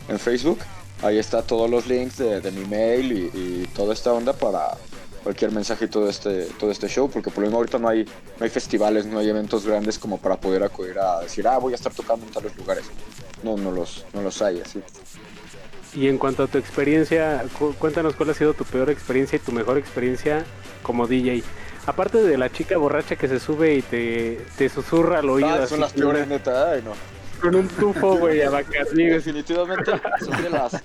en Facebook, ahí está todos los links de, de mi mail y, y toda esta onda para cualquier mensaje y todo este, todo este show. Porque por lo mismo ahorita no hay, no hay festivales, no hay eventos grandes como para poder acudir a decir, ah, voy a estar tocando en tales lugares. No, no los, no los hay así.
Y en cuanto a tu experiencia, cu- cuéntanos cuál ha sido tu peor experiencia y tu mejor experiencia como DJ. Aparte de la chica borracha que se sube y te, te susurra al oído.
Ah, son las peores, neta. Ay, no.
Con un tufo, güey, a Bacardí, güey.
Definitivamente son de las.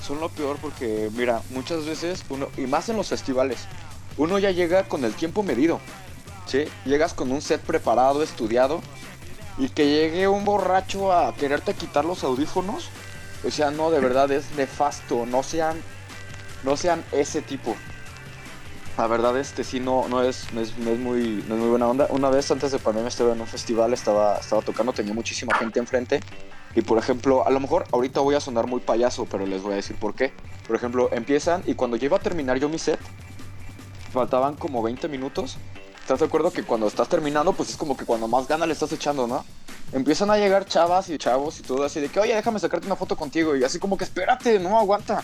Son lo peor porque, mira, muchas veces uno, y más en los festivales, uno ya llega con el tiempo medido. ¿Sí? Llegas con un set preparado, estudiado, y que llegue un borracho a quererte quitar los audífonos. O sea, no, de verdad es nefasto. No sean, no sean ese tipo. La verdad, este sí no, no, es, no, es, no es muy, no es muy buena onda. Una vez antes de pandemia estaba en un festival, estaba, estaba tocando, tenía muchísima gente enfrente. Y por ejemplo, a lo mejor ahorita voy a sonar muy payaso, pero les voy a decir por qué. Por ejemplo, empiezan y cuando yo iba a terminar yo mi set, faltaban como 20 minutos. ¿Estás de acuerdo que cuando estás terminando, pues es como que cuando más gana le estás echando, ¿no? Empiezan a llegar chavas y chavos y todo así de que, oye, déjame sacarte una foto contigo. Y así como que, espérate, no, aguanta.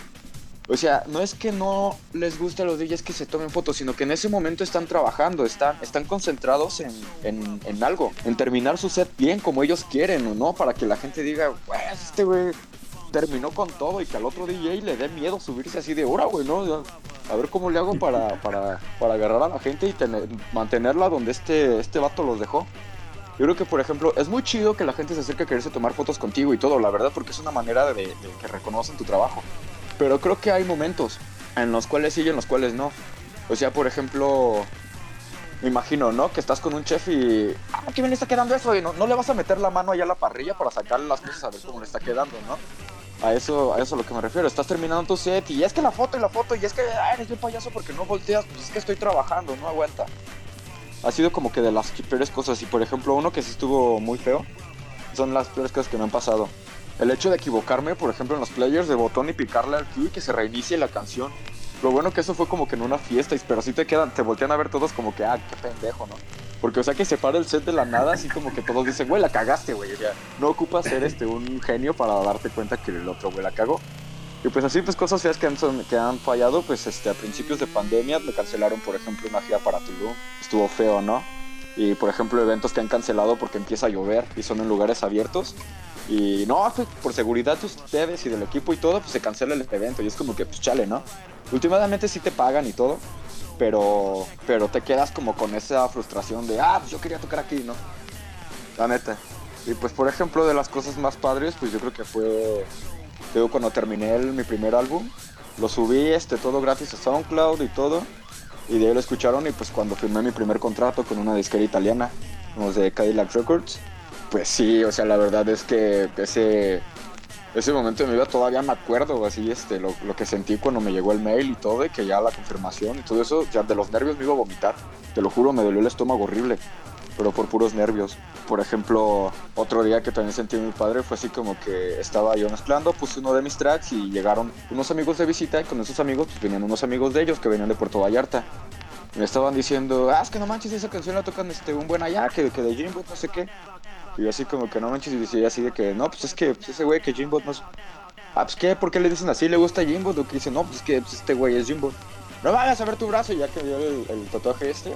O sea, no es que no les guste a los DJs que se tomen fotos, sino que en ese momento están trabajando, están, están concentrados en, en, en algo, en terminar su set bien como ellos quieren, ¿o no? Para que la gente diga, pues este güey terminó con todo y que al otro DJ le dé miedo subirse así de hora, güey, ¿no? A ver cómo le hago para, para, para agarrar a la gente y tener- mantenerla donde este, este vato los dejó. Yo creo que, por ejemplo, es muy chido que la gente se acerque a quererse tomar fotos contigo y todo, la verdad, porque es una manera de, de que reconocen tu trabajo. Pero creo que hay momentos en los cuales sí y en los cuales no. O sea, por ejemplo, me imagino, ¿no? Que estás con un chef y. Ah, qué bien le está quedando eso. Y no, no le vas a meter la mano allá a la parrilla para sacarle las cosas a ver cómo le está quedando, ¿no? A eso, a eso a lo que me refiero. Estás terminando tu set y es que la foto y la foto y es que ah, eres un payaso porque no volteas. Pues es que estoy trabajando, no aguanta. Ha sido como que de las peores cosas. Y por ejemplo, uno que sí estuvo muy feo son las peores cosas que me han pasado. El hecho de equivocarme, por ejemplo, en los players de botón y picarle al cue y que se reinicie la canción. Lo bueno que eso fue como que en una fiesta, pero sí te quedan, te voltean a ver todos como que, ah, qué pendejo, ¿no? Porque, o sea, que se para el set de la nada, así como que todos dicen, güey, la cagaste, güey. O sea, no ocupa ser este, un genio para darte cuenta que el otro güey la cagó. Y pues así, pues cosas feas que han, que han fallado, pues este, a principios de pandemia me cancelaron, por ejemplo, una gira para Tulum. Estuvo feo, ¿no? Y por ejemplo, eventos que han cancelado porque empieza a llover y son en lugares abiertos. Y no, pues, por seguridad de ustedes y del equipo y todo, pues se cancela el evento. Y es como que, pues chale, ¿no? Últimamente sí te pagan y todo, pero, pero te quedas como con esa frustración de, ah, pues yo quería tocar aquí, ¿no? La neta. Y pues, por ejemplo, de las cosas más padres, pues yo creo que fue, digo, cuando terminé mi primer álbum, lo subí, este, todo gratis a SoundCloud y todo. Y de ahí lo escucharon y pues cuando firmé mi primer contrato con una disquera italiana, los de Cadillac Records, pues sí, o sea, la verdad es que ese, ese momento de mi vida todavía me acuerdo, así, este, lo, lo que sentí cuando me llegó el mail y todo, y que ya la confirmación y todo eso, ya de los nervios me iba a vomitar. Te lo juro, me dolió el estómago horrible, pero por puros nervios. Por ejemplo, otro día que también sentí muy padre fue así como que estaba yo mezclando, puse uno de mis tracks y llegaron unos amigos de visita y con esos amigos pues venían unos amigos de ellos que venían de Puerto Vallarta. Me estaban diciendo, ah, es que no manches, esa canción la tocan este, un buen allá, que, que de Jimbo, no sé qué. Y yo así como que no manches, y decía así de que, no, pues es que pues ese güey que Jimbo no es... Ah, pues qué, ¿por qué le dicen así? ¿Le gusta Jimbo? Lo que dice, no, pues es que pues, este güey es Jimbo. No vayas a ver tu brazo, ya que vio el tatuaje este.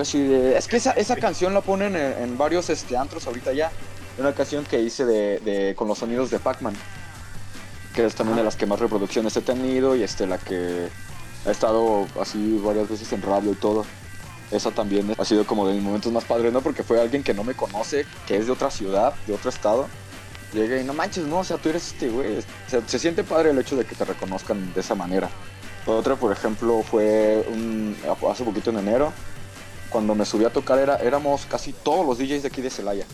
Así de, es que esa, esa canción la ponen en, en varios este, antros ahorita ya. Una canción que hice de, de- con los sonidos de Pac-Man. Que es también de las que más reproducciones he tenido y este, la que He estado así varias veces en radio y todo. Esa también ha sido como de mis momentos más padres, ¿no? Porque fue alguien que no me conoce, que es de otra ciudad, de otro estado. Llegué y no manches, no, o sea, tú eres este güey. O sea, se siente padre el hecho de que te reconozcan de esa manera. Otra, por ejemplo, fue un- hace poquito en enero. Cuando me subí a tocar era, éramos casi todos los DJs de aquí de Celaya.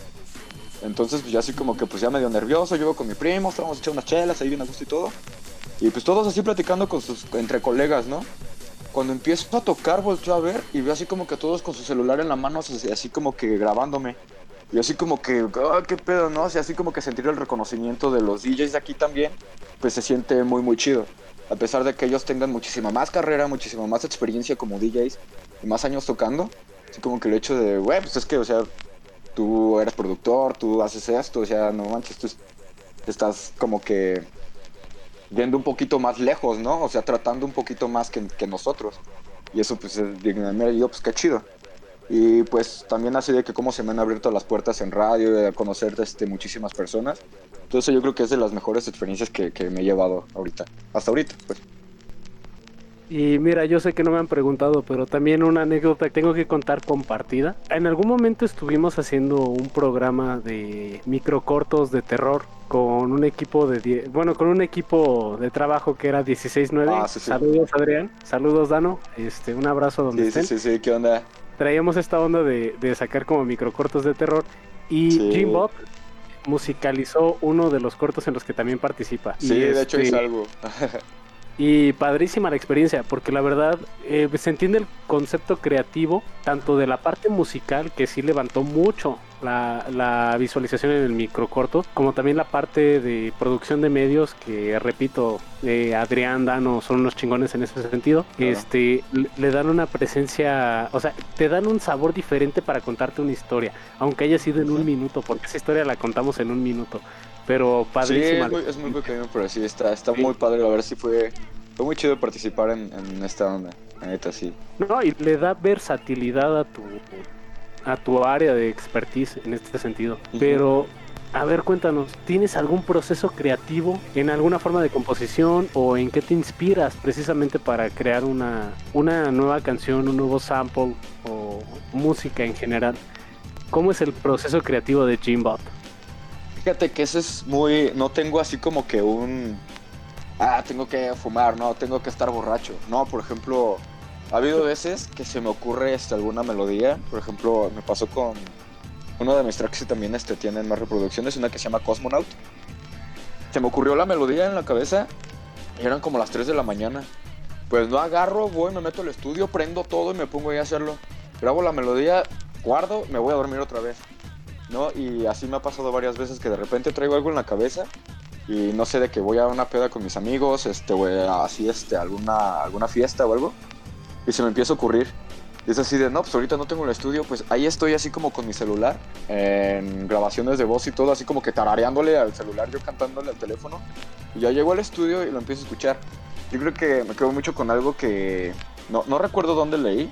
Entonces, pues ya así como que pues ya medio nervioso, yo con mi primo, estábamos echando unas chelas ahí bien a gusto y todo. Y pues todos así platicando con sus, entre colegas, ¿no? Cuando empiezo a tocar, volteo a ver y veo así como que todos con su celular en la mano, así, así como que grabándome. Y así como que, ah, qué pedo, ¿no? O sea, así como que sentir el reconocimiento de los DJs de aquí también, pues se siente muy, muy chido. A pesar de que ellos tengan muchísima más carrera, muchísima más experiencia como DJs más años tocando, así como que el hecho de, güey, pues es que, o sea, tú eres productor, tú haces esto, o sea, no manches, tú estás como que yendo un poquito más lejos, ¿no? O sea, tratando un poquito más que, que nosotros. Y eso pues es digno yo pues qué chido. Y pues también así de que cómo se me han abierto las puertas en radio, de conocer este, muchísimas personas. Entonces yo creo que es de las mejores experiencias que, que me he llevado ahorita. Hasta ahorita, pues.
Y mira, yo sé que no me han preguntado, pero también una anécdota que tengo que contar compartida. En algún momento estuvimos haciendo un programa de microcortos de terror con un equipo de die- bueno, con un equipo de trabajo que era 169.
Ah, sí, sí.
Saludos Adrián, saludos Dano, este un abrazo donde
Sí, sí,
estén.
sí, sí, ¿qué onda?
Traíamos esta onda de, de sacar como microcortos de terror y. Jim Bob musicalizó uno de los cortos en los que también participa.
Sí,
Y,
de hecho
este,
es algo. (laughs)
y padrísima la experiencia, porque la verdad eh, se entiende el concepto creativo, tanto de la parte musical, que sí levantó mucho la, la visualización en el microcorto, como también la parte de producción de medios, que repito, eh, Adrián, Dano son unos chingones en ese sentido.
Claro.
Este, le, dan una presencia, o sea, te dan un sabor diferente para contarte una historia, aunque haya sido en un minuto, porque esa historia la contamos en un minuto. Pero
Sí,
padrísima.
es muy, es muy pequeño, pero sí, está, está
Sí.
muy padre. La verdad sí fue, fue muy chido participar en, en esta onda. Neta, sí.
No, y le da versatilidad a tu a tu área de expertise en este sentido.
Ujú.
Pero a ver, cuéntanos, ¿tienes algún proceso creativo en alguna forma de composición o en qué te inspiras precisamente para crear una una nueva canción, un nuevo sample o música en general? ¿Cómo es el proceso creativo de Jimbot?
Fíjate que ese es muy. No tengo así como que un. Ah, tengo que fumar, no, tengo que estar borracho. No, por ejemplo, ha habido veces que se me ocurre este, alguna melodía. Por ejemplo, me pasó con uno de mis tracks que también este, tienen más reproducciones, una que se llama Cosmonaut. Se me ocurrió la melodía en la cabeza y eran como las 3 de la mañana. Pues no agarro, voy, me meto al estudio, prendo todo y me pongo ahí a hacerlo. Grabo la melodía, guardo, me voy a dormir otra vez. ¿no? Y así me ha pasado varias veces que de repente traigo algo en la cabeza y no sé de que voy a una peda con mis amigos, este, o así, este, alguna, alguna fiesta o algo, y se me empieza a ocurrir. Y es así de, no, pues ahorita no tengo el estudio, pues ahí estoy así como con mi celular, en grabaciones de voz y todo, así como que tarareándole al celular, yo cantándole al teléfono, y ya llego al estudio y lo empiezo a escuchar. Yo creo que me quedo mucho con algo que no, no recuerdo dónde leí,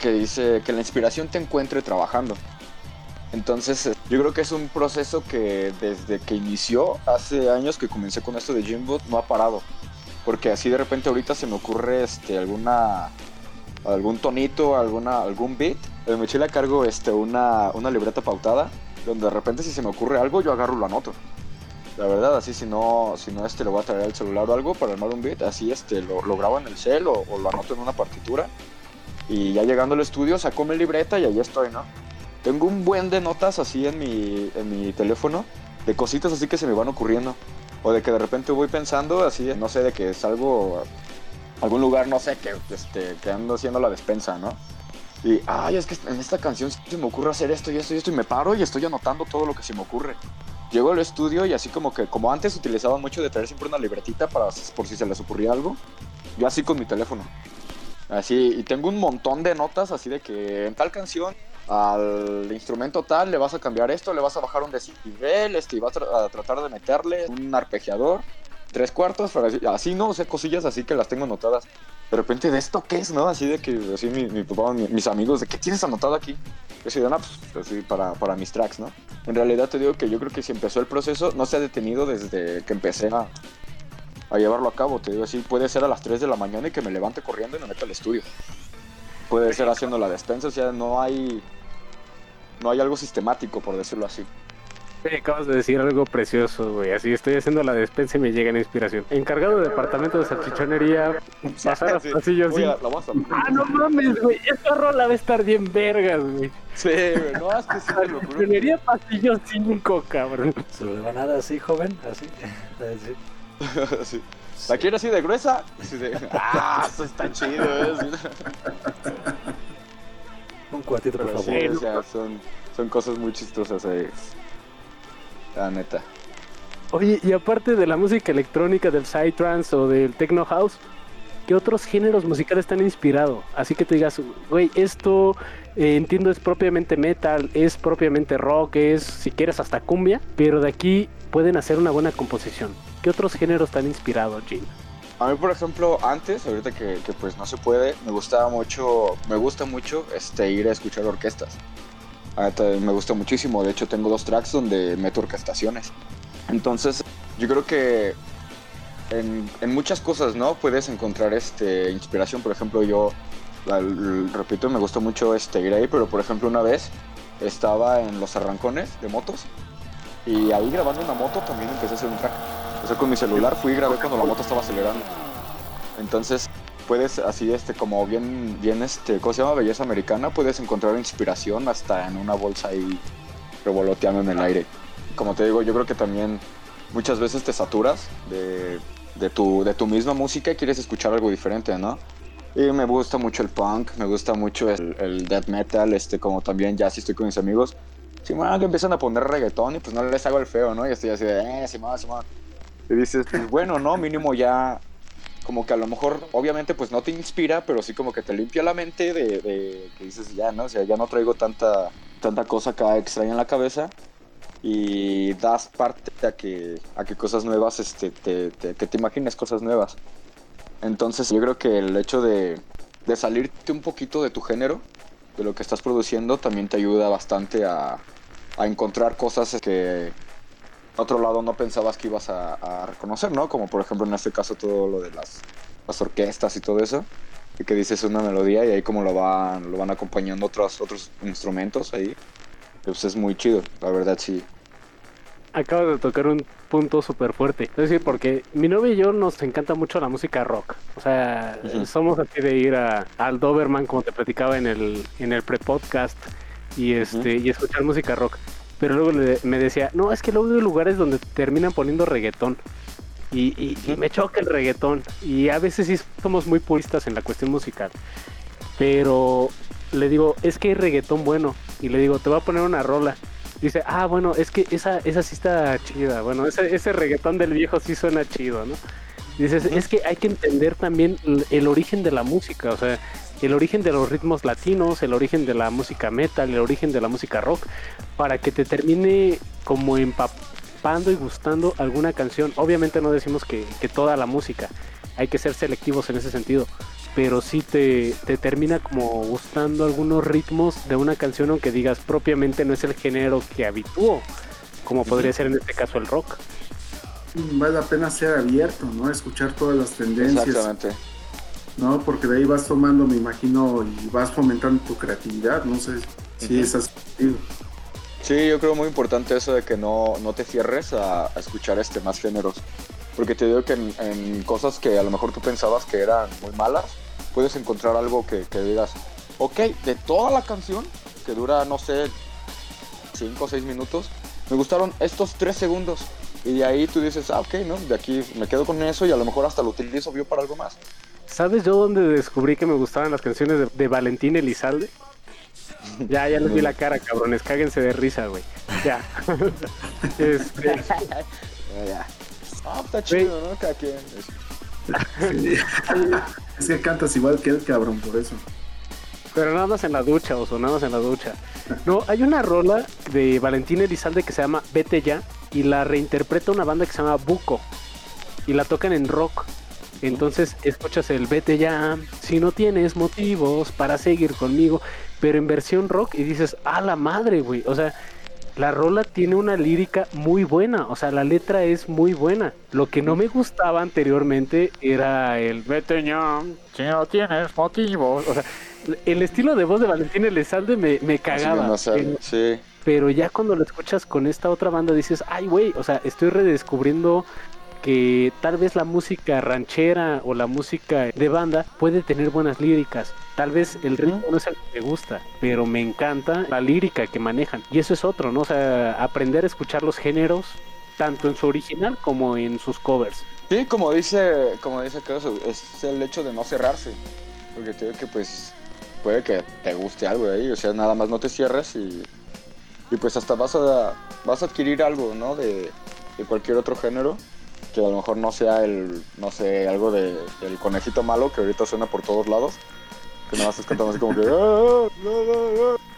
que dice que la inspiración te encuentre trabajando. Entonces, yo creo que es un proceso que desde que inició, hace años que comencé con esto de Jimbot, no ha parado. Porque así de repente ahorita se me ocurre este, alguna, algún tonito, alguna, algún beat. En mi mochila cargo este, una, una libreta pautada, donde de repente si se me ocurre algo, yo agarro y lo anoto. La verdad, así si no, si no este, le voy a traer el celular o algo para armar un beat, así este, lo, lo grabo en el cel o, o lo anoto en una partitura. Y ya llegando al estudio, saco mi libreta y ahí estoy, ¿no? Tengo un buen de notas así en mi, en mi teléfono, de cositas así que se me van ocurriendo. O de que de repente voy pensando así, no sé, de que salgo a algún lugar, no sé, que, este, que ando haciendo la despensa, ¿no? Y, ay, es que en esta canción se me ocurre hacer esto y esto y esto, y me paro y estoy anotando todo lo que se me ocurre. Llego al estudio y así como que, como antes utilizaban mucho de traer siempre una libretita para, por si se les ocurría algo, yo así con mi teléfono. Así, y tengo un montón de notas así de que en tal canción al instrumento tal le vas a cambiar esto, le vas a bajar un decibel, este, y vas a, tra- a tratar de meterle un arpegiador, tres cuartos, así, no, o sea, cosillas así que las tengo anotadas. De repente, ¿de esto qué es, no? Así de que, así mi, mi papá, mi- mis amigos, ¿de qué tienes anotado aquí? Así de, "No, pues, así para, para mis tracks, ¿no? En realidad te digo que yo creo que si empezó el proceso, no se ha detenido desde que empecé a, a llevarlo a cabo. Te digo así, puede ser a las 3 de la mañana y que me levante corriendo y me meta al estudio. Puede ser haciendo la despensa, o sea, no hay, no hay algo sistemático, por decirlo así.
Sí, acabas de decir algo precioso, güey. Así estoy haciendo la despensa y me llega la inspiración. Encargado de departamento de salchichonería, (laughs) pasar
Sí.
pasillo
Voy
así.
a- la voy a hacer.
Ah, no mames, güey. Esta rola va a estar bien vergas, güey.
Sí, güey, no, es que sí, juro.
Salchichonería pasillo 5, cabrón.
Se lo van a dar así, joven, así. así. (laughs)
Sí. (laughs) ¿La quiero así de gruesa? Así de, (laughs) ah, eso está chido, ¿eh?
Un cuartito, por favor.
sí, o sea, son, son cosas muy chistosas ahí. La neta.
Oye, y aparte de la música electrónica, del psytrance o del techno house, ¿qué otros géneros musicales te han inspirado? Así que te digas, güey, esto eh, entiendo es propiamente metal, es propiamente rock, es si quieres hasta cumbia, pero de aquí pueden hacer una buena composición. ¿Qué otros géneros te han inspirado, Jim?
A mí, por ejemplo, antes, ahorita que, que, pues no se puede, me gustaba mucho, me gusta mucho este, ir a escuchar orquestas. Neta, me gusta muchísimo, de hecho tengo dos tracks donde meto orquestaciones. Entonces, yo creo que en, muchas cosas, ¿no? Puedes encontrar este, inspiración, por ejemplo, yo, repito, me gusta mucho este, ir ahí, pero por ejemplo una vez estaba en los arrancones de motos y ahí grabando una moto también empecé a hacer un track. O sea, con mi celular fui y grabé cuando la moto estaba acelerando. Entonces, puedes así, este, como bien, bien, este, ¿cómo se llama? Belleza americana, puedes encontrar inspiración hasta en una bolsa ahí revoloteando en el aire. Como te digo, yo creo que también muchas veces te saturas de, de tu, de tu misma música y quieres escuchar algo diferente, ¿no? Y me gusta mucho el punk, me gusta mucho el, el death metal, este, como también ya si estoy con mis amigos, si bueno, que empiezan a poner reggaetón y pues no les hago el feo, ¿no? Y estoy así de, eh, Simón, Simón. Y dices, pues bueno, ¿no? Mínimo ya, como que a lo mejor, obviamente, pues no te inspira, pero sí como que te limpia la mente de, que dices, ya, ¿no? O sea, ya no traigo tanta, tanta cosa acá extraña en la cabeza y das parte a que, a que cosas nuevas, este, te, te- te imagines cosas nuevas. Entonces yo creo que el hecho de, de salirte un poquito de tu género, de lo que estás produciendo, también te ayuda bastante a, a encontrar cosas que a otro lado no pensabas que ibas a, a reconocer, ¿no? Como por ejemplo en este caso todo lo de las, las orquestas y todo eso, y que dices una melodía y ahí como lo van, lo van acompañando otros, otros instrumentos ahí, pues es muy chido, la verdad sí.
Acabas de tocar un punto súper fuerte. Es decir, porque mi novia y yo nos encanta mucho la música rock. O sea, somos así de ir a, al Doberman, como te platicaba en el, en el pre-podcast, y, este, y escuchar música rock. Pero luego le- me decía, no, es que luego hay lugares donde terminan poniendo reggaetón. Y, y- y me choca el reggaetón. Y a veces sí somos muy puristas en la cuestión musical. Pero le digo, es que hay reggaetón bueno. Y le digo, te voy a poner una rola. Dice, ah, bueno, es que esa, esa sí está chida. Bueno, ese, ese reggaetón del viejo sí suena chido, ¿no? Dices, es que hay que entender también el, el origen de la música, o sea, el origen de los ritmos latinos, el origen de la música metal, el origen de la música rock, para que te termine como empapando y gustando alguna canción. Obviamente no decimos que, que toda la música, hay que ser selectivos en ese sentido, pero sí te, te termina como gustando algunos ritmos de una canción, aunque digas propiamente no es el género que habitúo, como podría ser en este caso el rock.
Vale la pena ser abierto, ¿no? Escuchar todas las tendencias,
Exactamente.
¿No? Porque de ahí vas tomando, me imagino, y vas fomentando tu creatividad. No sé si es así.
Sí, yo creo muy importante eso de que no, no te cierres a, a escuchar este más géneros. Porque te digo que en, en cosas que a lo mejor tú pensabas que eran muy malas, puedes encontrar algo que, que digas, ok, de toda la canción, que dura, no sé, 5 o 6 minutos, me gustaron estos 3 segundos. Y de ahí tú dices, ah, ok, ¿no? De aquí me quedo con eso y a lo mejor hasta lo utilizo yo para algo más.
¿Sabes yo dónde descubrí que me gustaban las canciones de, de Valentín Elizalde? Ya, ya les vi la cara, cabrones, cáguense de risa, güey. Ya. (laughs) Este,
Ya, ya. Ah, está chido, ¿no? Cada quien. (laughs)
Es que cantas igual que él, cabrón, por eso.
pero nada más en la ducha, o nada más en la ducha. No, hay una rola de Valentín Elizalde que se llama Vete Ya y la reinterpreta una banda que se llama Buco y la tocan en rock. Entonces escuchas el Vete Ya si no tienes motivos para seguir conmigo, pero en versión rock y dices, a la madre, güey. O sea, la rola tiene una lírica muy buena, o sea, la letra es muy buena. Lo que no me gustaba anteriormente era el vete ya, si no tienes motivos. O sea, el estilo de voz de Valentín Elizalde me, me cagaba.
no
pero,
sí.
pero ya cuando lo escuchas con esta otra banda dices, ay, güey, o sea, estoy redescubriendo que tal vez la música ranchera o la música de banda puede tener buenas líricas. Tal vez el ritmo no es el que me gusta, pero me encanta la lírica que manejan. Y eso es otro, ¿no? O sea, aprender a escuchar los géneros tanto en su original como en sus covers.
Sí, como dice, como dice Carlos, es el hecho de no cerrarse. Porque te digo que pues puede que te guste algo de ahí, o sea, nada más no te cierres y, y pues hasta vas a, vas a adquirir algo, ¿no? De, de cualquier otro género que a lo mejor no sea el, no sé, algo de, del conejito malo que ahorita suena por todos lados. Que nada más estás cantando así como que... (laughs)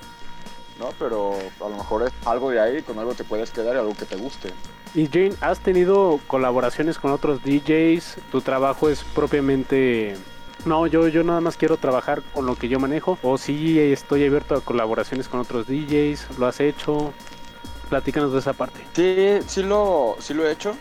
No, pero a lo mejor es algo de ahí, con algo te puedes quedar y algo que te guste.
Y Jane, ¿has tenido colaboraciones con otros DJs? ¿Tu trabajo es propiamente... No, yo, yo nada más quiero trabajar con lo que yo manejo. O sí estoy abierto a colaboraciones con otros DJs. ¿Lo has hecho? Platícanos de esa parte.
Sí, sí lo, sí lo he hecho.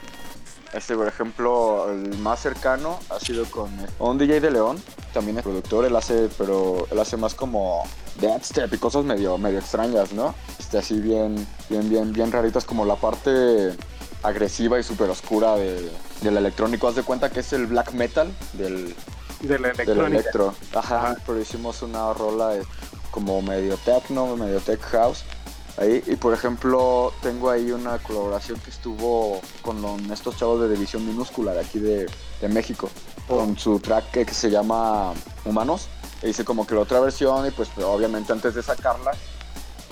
Este, por ejemplo, el más cercano ha sido con un DJ de León, también es productor, él hace, pero él hace más como dance step y cosas medio, medio extrañas, ¿no? Este, así bien, bien, bien, bien raritas como la parte agresiva y súper oscura de, del electrónico. Haz de cuenta que es el black metal del,
De
del electro. Ajá,
Ajá.
pero hicimos una rola eh, como medio techno, medio tech house. Ahí, y por ejemplo, tengo ahí una colaboración que estuvo con los- estos chavos de División Minúscula de aquí de, de México, con su track que, que se llama Humanos. E hice como que la otra versión y pues obviamente antes de sacarla,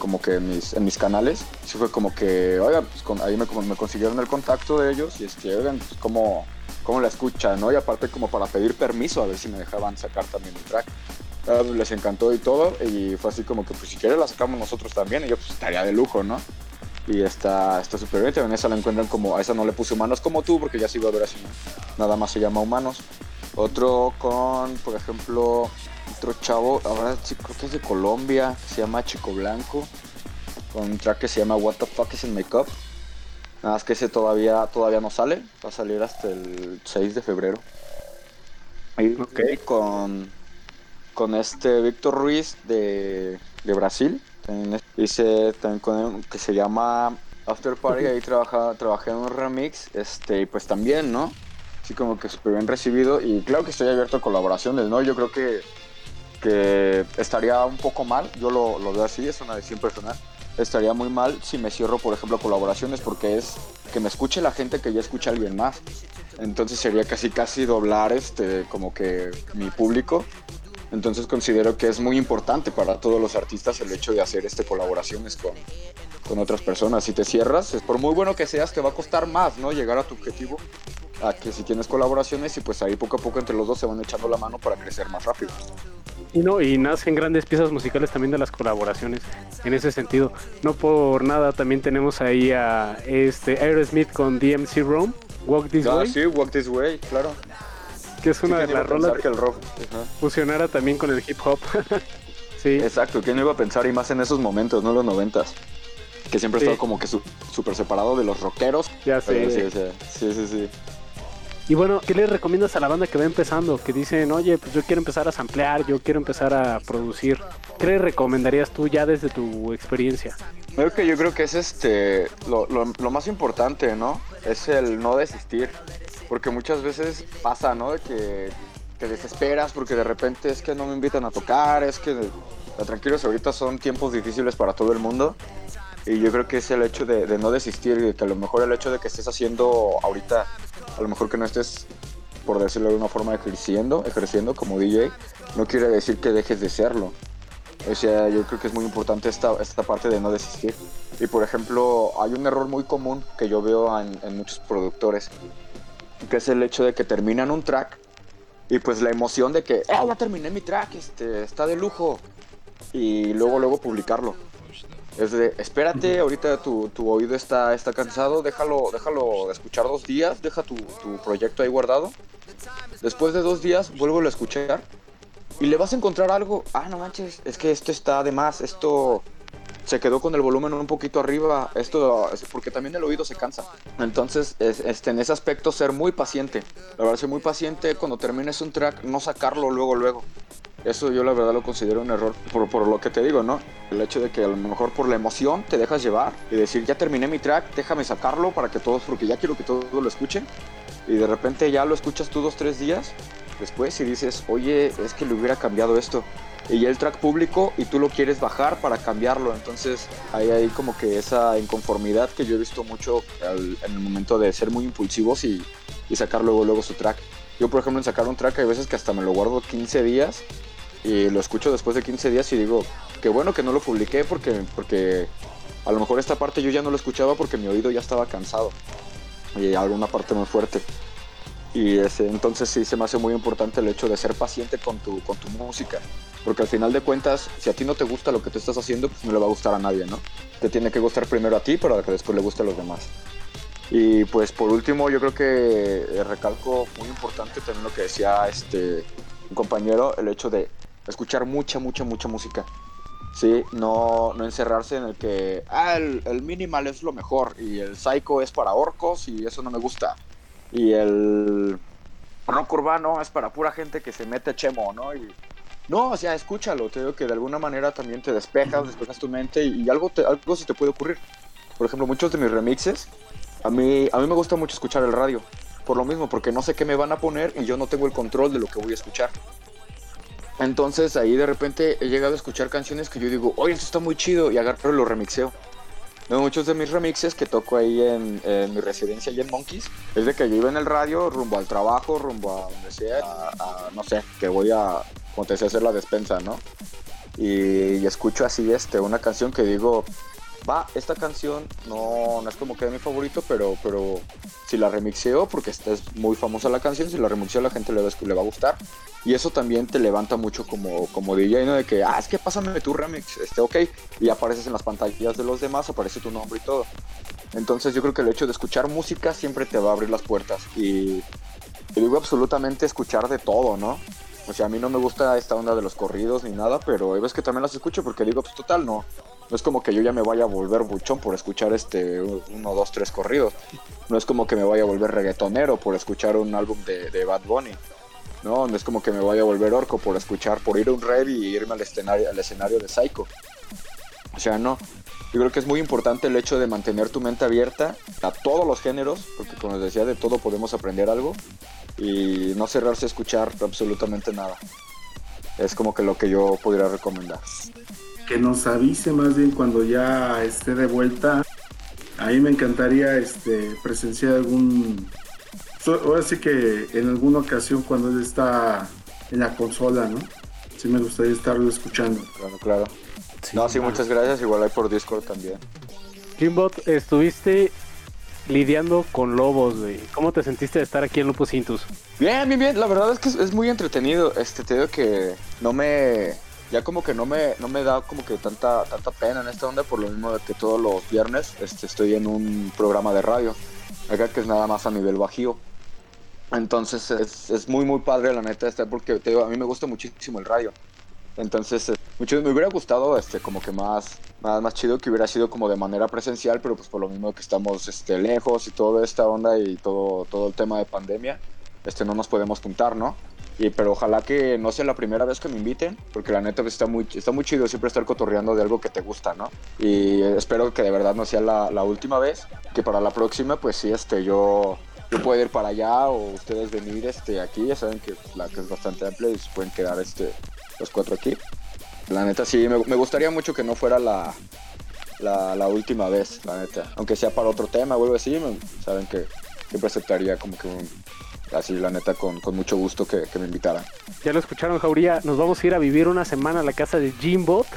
como que en mis, en mis canales, sí fue como que, oigan, pues ahí me, como me consiguieron el contacto de ellos y es que, oigan, pues cómo, cómo la escuchan, ¿no? Y aparte como para pedir permiso a ver si me dejaban sacar también el track. Ah, pues, les encantó y todo y fue así como que pues si quieres la sacamos nosotros también y yo pues estaría de lujo, ¿no? Y está está súper bien, también esa la encuentran como, a esa no le puse humanos como tú porque ya se iba a ver así, nada más se llama humanos. Otro con, por ejemplo, otro chavo, ahora sí creo que es de Colombia, se llama Chico Blanco, con un track que se llama What the fuck is in my cup. Nada más que ese todavía, todavía no sale, va a salir hasta el 6 de febrero. Y
Ok.
y con, con este Víctor Ruiz de, de Brasil, también hice también con él, que se llama After Party, ahí trabaja, trabajé en un remix, este, y pues también, ¿no? Así como que súper bien recibido y claro que estoy abierto a colaboraciones, ¿no? Yo creo que, que estaría un poco mal, yo lo, lo veo así, es una decisión personal, estaría muy mal si me cierro, por ejemplo, colaboraciones porque es que me escuche la gente que ya escucha a alguien más. Entonces sería casi casi doblar este como que mi público. Entonces considero que es muy importante para todos los artistas el hecho de hacer este colaboraciones con, con otras personas. Si te cierras, es por muy bueno que seas, te va a costar más, ¿no? Llegar a tu objetivo. A que si tienes colaboraciones y pues ahí poco a poco entre los dos se van echando la mano para crecer más rápido.
Y no, y nacen grandes piezas musicales también de las colaboraciones en ese sentido. No por nada también tenemos ahí a este Aerosmith con DMC Rome, Walk This
Ah,
Way,
sí, Walk This Way, claro.
que es una
Sí,
de
¿quién iba
las rolas
que el rock.
Fusionara también con el hip hop. (laughs) sí,
Exacto, ¿quién iba a pensar? Y más en esos momentos, ¿no? Los noventas. Que siempre
Sí.
estaba como que su- súper separado de los rockeros.
ya sé.
sí, sí, sí, sí, sí.
Y bueno, ¿qué le recomiendas a la banda que va empezando? Que dicen, oye, pues yo quiero empezar a samplear, yo quiero empezar a producir. ¿Qué le recomendarías tú ya desde tu experiencia?
Creo que yo creo que es este lo, lo- lo más importante, ¿no? Es el no desistir. Porque muchas veces pasa, ¿no? De que te desesperas porque de repente es que no me invitan a tocar, es que tranquilos, ahorita son tiempos difíciles para todo el mundo. Y yo creo que es el hecho de, no desistir y de que a lo mejor el hecho de que estés haciendo ahorita, a lo mejor que no estés, por decirlo de una forma, ejerciendo, ejerciendo como DJ, no quiere decir que dejes de serlo. O sea, yo creo que es muy importante esta, esta parte de no desistir. Y por ejemplo, hay un error muy común que yo veo en, muchos productores, que es el hecho de que terminan un track y pues la emoción de que, ¡ah, terminé mi track! Este, está de lujo. Y luego, luego publicarlo. Es de, espérate, ahorita tu, tu oído está, está cansado, déjalo, déjalo de escuchar dos días, deja tu, tu proyecto ahí guardado. Después de dos días, vuelvo a escuchar y le vas a encontrar algo. Ah, no manches, es que esto está de más, esto, se quedó con el volumen un poquito arriba. Esto es porque también el oído se cansa. Entonces, es- este, en ese aspecto, ser muy paciente. La verdad, ser muy paciente cuando termines un track, no sacarlo luego, luego. Eso yo la verdad lo considero un error por, por lo que te digo, ¿no? El hecho de que a lo mejor por la emoción te dejas llevar y decir, ya terminé mi track, déjame sacarlo para que todos, porque ya quiero que todos lo escuchen. Y de repente ya lo escuchas tú dos, tres días después y dices, oye, es que le hubiera cambiado esto. Y ya el track público y tú lo quieres bajar para cambiarlo. Entonces hay ahí como que esa inconformidad que yo he visto mucho al- en el momento de ser muy impulsivos y, y sacar luego, luego su track. Yo, por ejemplo, en sacar un track hay veces que hasta me lo guardo 15 días y lo escucho después de 15 días y digo, qué bueno que no lo publiqué porque, porque a lo mejor esta parte yo ya no lo escuchaba porque mi oído ya estaba cansado y alguna parte muy fuerte. Y ese, entonces sí se me hace muy importante el hecho de ser paciente con tu, con tu música. Porque al final de cuentas, si a ti no te gusta lo que tú estás haciendo, pues no le va a gustar a nadie, ¿no? Te tiene que gustar primero a ti para que después le guste a los demás. Y pues por último, yo creo que eh, recalco muy importante también lo que decía este un compañero, el hecho de escuchar mucha, mucha, mucha música. Sí, no, no encerrarse en el que, ah, el, el minimal es lo mejor y el psycho es para orcos y eso no me gusta. Y el rock urbano es para pura gente que se mete chemo, ¿no? Y, no, o sea, escúchalo, te digo que de alguna manera también te despejas, despejas tu mente y, y algo, te- algo se te puede ocurrir. Por ejemplo, muchos de mis remixes, a mí, a mí me gusta mucho escuchar el radio. Por lo mismo, porque no sé qué me van a poner y yo no tengo el control de lo que voy a escuchar. Entonces ahí de repente he llegado a escuchar canciones que yo digo, oye, esto está muy chido y agarro y lo remixeo. No, muchos de mis remixes que toco ahí en, mi residencia y en Monkeys es de que yo iba en el radio rumbo al trabajo, rumbo a donde sea, no sé, que voy a, como te decía, hacer la despensa, ¿no? Y escucho así este, una canción que digo, va, esta canción no, no es como que de mi favorito, pero, pero si la remixeo, porque esta es muy famosa la canción, si la remixeo la gente le va, le va a gustar. Y eso también te levanta mucho como, como DJ, ¿no? De que, ah, es que pásame tu remix, este, ok. Y apareces en las pantallas de los demás, aparece tu nombre y todo. Entonces yo creo que el hecho de escuchar música siempre te va a abrir las puertas. Y, digo absolutamente escuchar de todo, ¿no? O sea, a mí no me gusta esta onda de los corridos ni nada, pero veces que también las escucho porque digo, pues total, no. No es como que yo ya me vaya a volver buchón por escuchar este uno, dos, tres corridos. No es como que me vaya a volver reggaetonero por escuchar un álbum de, Bad Bunny. No, no es como que me vaya a volver orco por escuchar, por ir a un rave y irme al escenario, al escenario de Psycho. O sea, no. Yo creo que es muy importante el hecho de mantener tu mente abierta a todos los géneros, porque como les decía, de todo podemos aprender algo y no cerrarse a escuchar absolutamente nada. Es como que lo que yo podría recomendar.
Que nos avise más bien cuando ya esté de vuelta. A mí me encantaría este, presenciar algún. Ahora sí que en alguna ocasión cuando él está en la consola, ¿no? Sí me gustaría estarlo escuchando.
Claro, claro. no, sí, muchas gracias. Igual hay por Discord también.
Kimbot, estuviste lidiando con lobos, güey. ¿Cómo te sentiste de estar aquí en Lupus Intus?
Bien, bien, bien. La verdad es que es, es muy entretenido. Este, te digo que no me. Ya como que no me, no me da como que tanta, tanta pena en esta onda, por lo mismo de que todos los viernes este, estoy en un programa de radio. Acá que es nada más a nivel bajío. Entonces es, es muy, muy padre la neta estar porque te digo, a mí me gusta muchísimo el radio. Entonces, eh, mucho, me hubiera gustado este como que más, más, más chido que hubiera sido como de manera presencial, pero pues por lo mismo que estamos este, lejos y toda esta onda y todo, todo el tema de pandemia, este, no nos podemos juntar, ¿no? Y, pero ojalá que no sea la primera vez que me inviten, porque la neta está, muy, está muy chido siempre estar cotorreando de algo que te gusta, ¿no? Y espero que de verdad no sea la, la última vez, que para la próxima pues sí, este, yo, yo pueda ir para allá o ustedes venir este, aquí, ya saben que pues, la que es bastante amplia y se pueden quedar este, los cuatro aquí. La neta sí, me, me gustaría mucho que no fuera la, la, la última vez, la neta. Aunque sea para otro tema o algo así, saben que siempre aceptaría como que un, así, la neta, con, con mucho gusto que, que me invitaran.
Ya lo escucharon, Jauría. Nos vamos a ir a vivir una semana a la casa de Jimbot.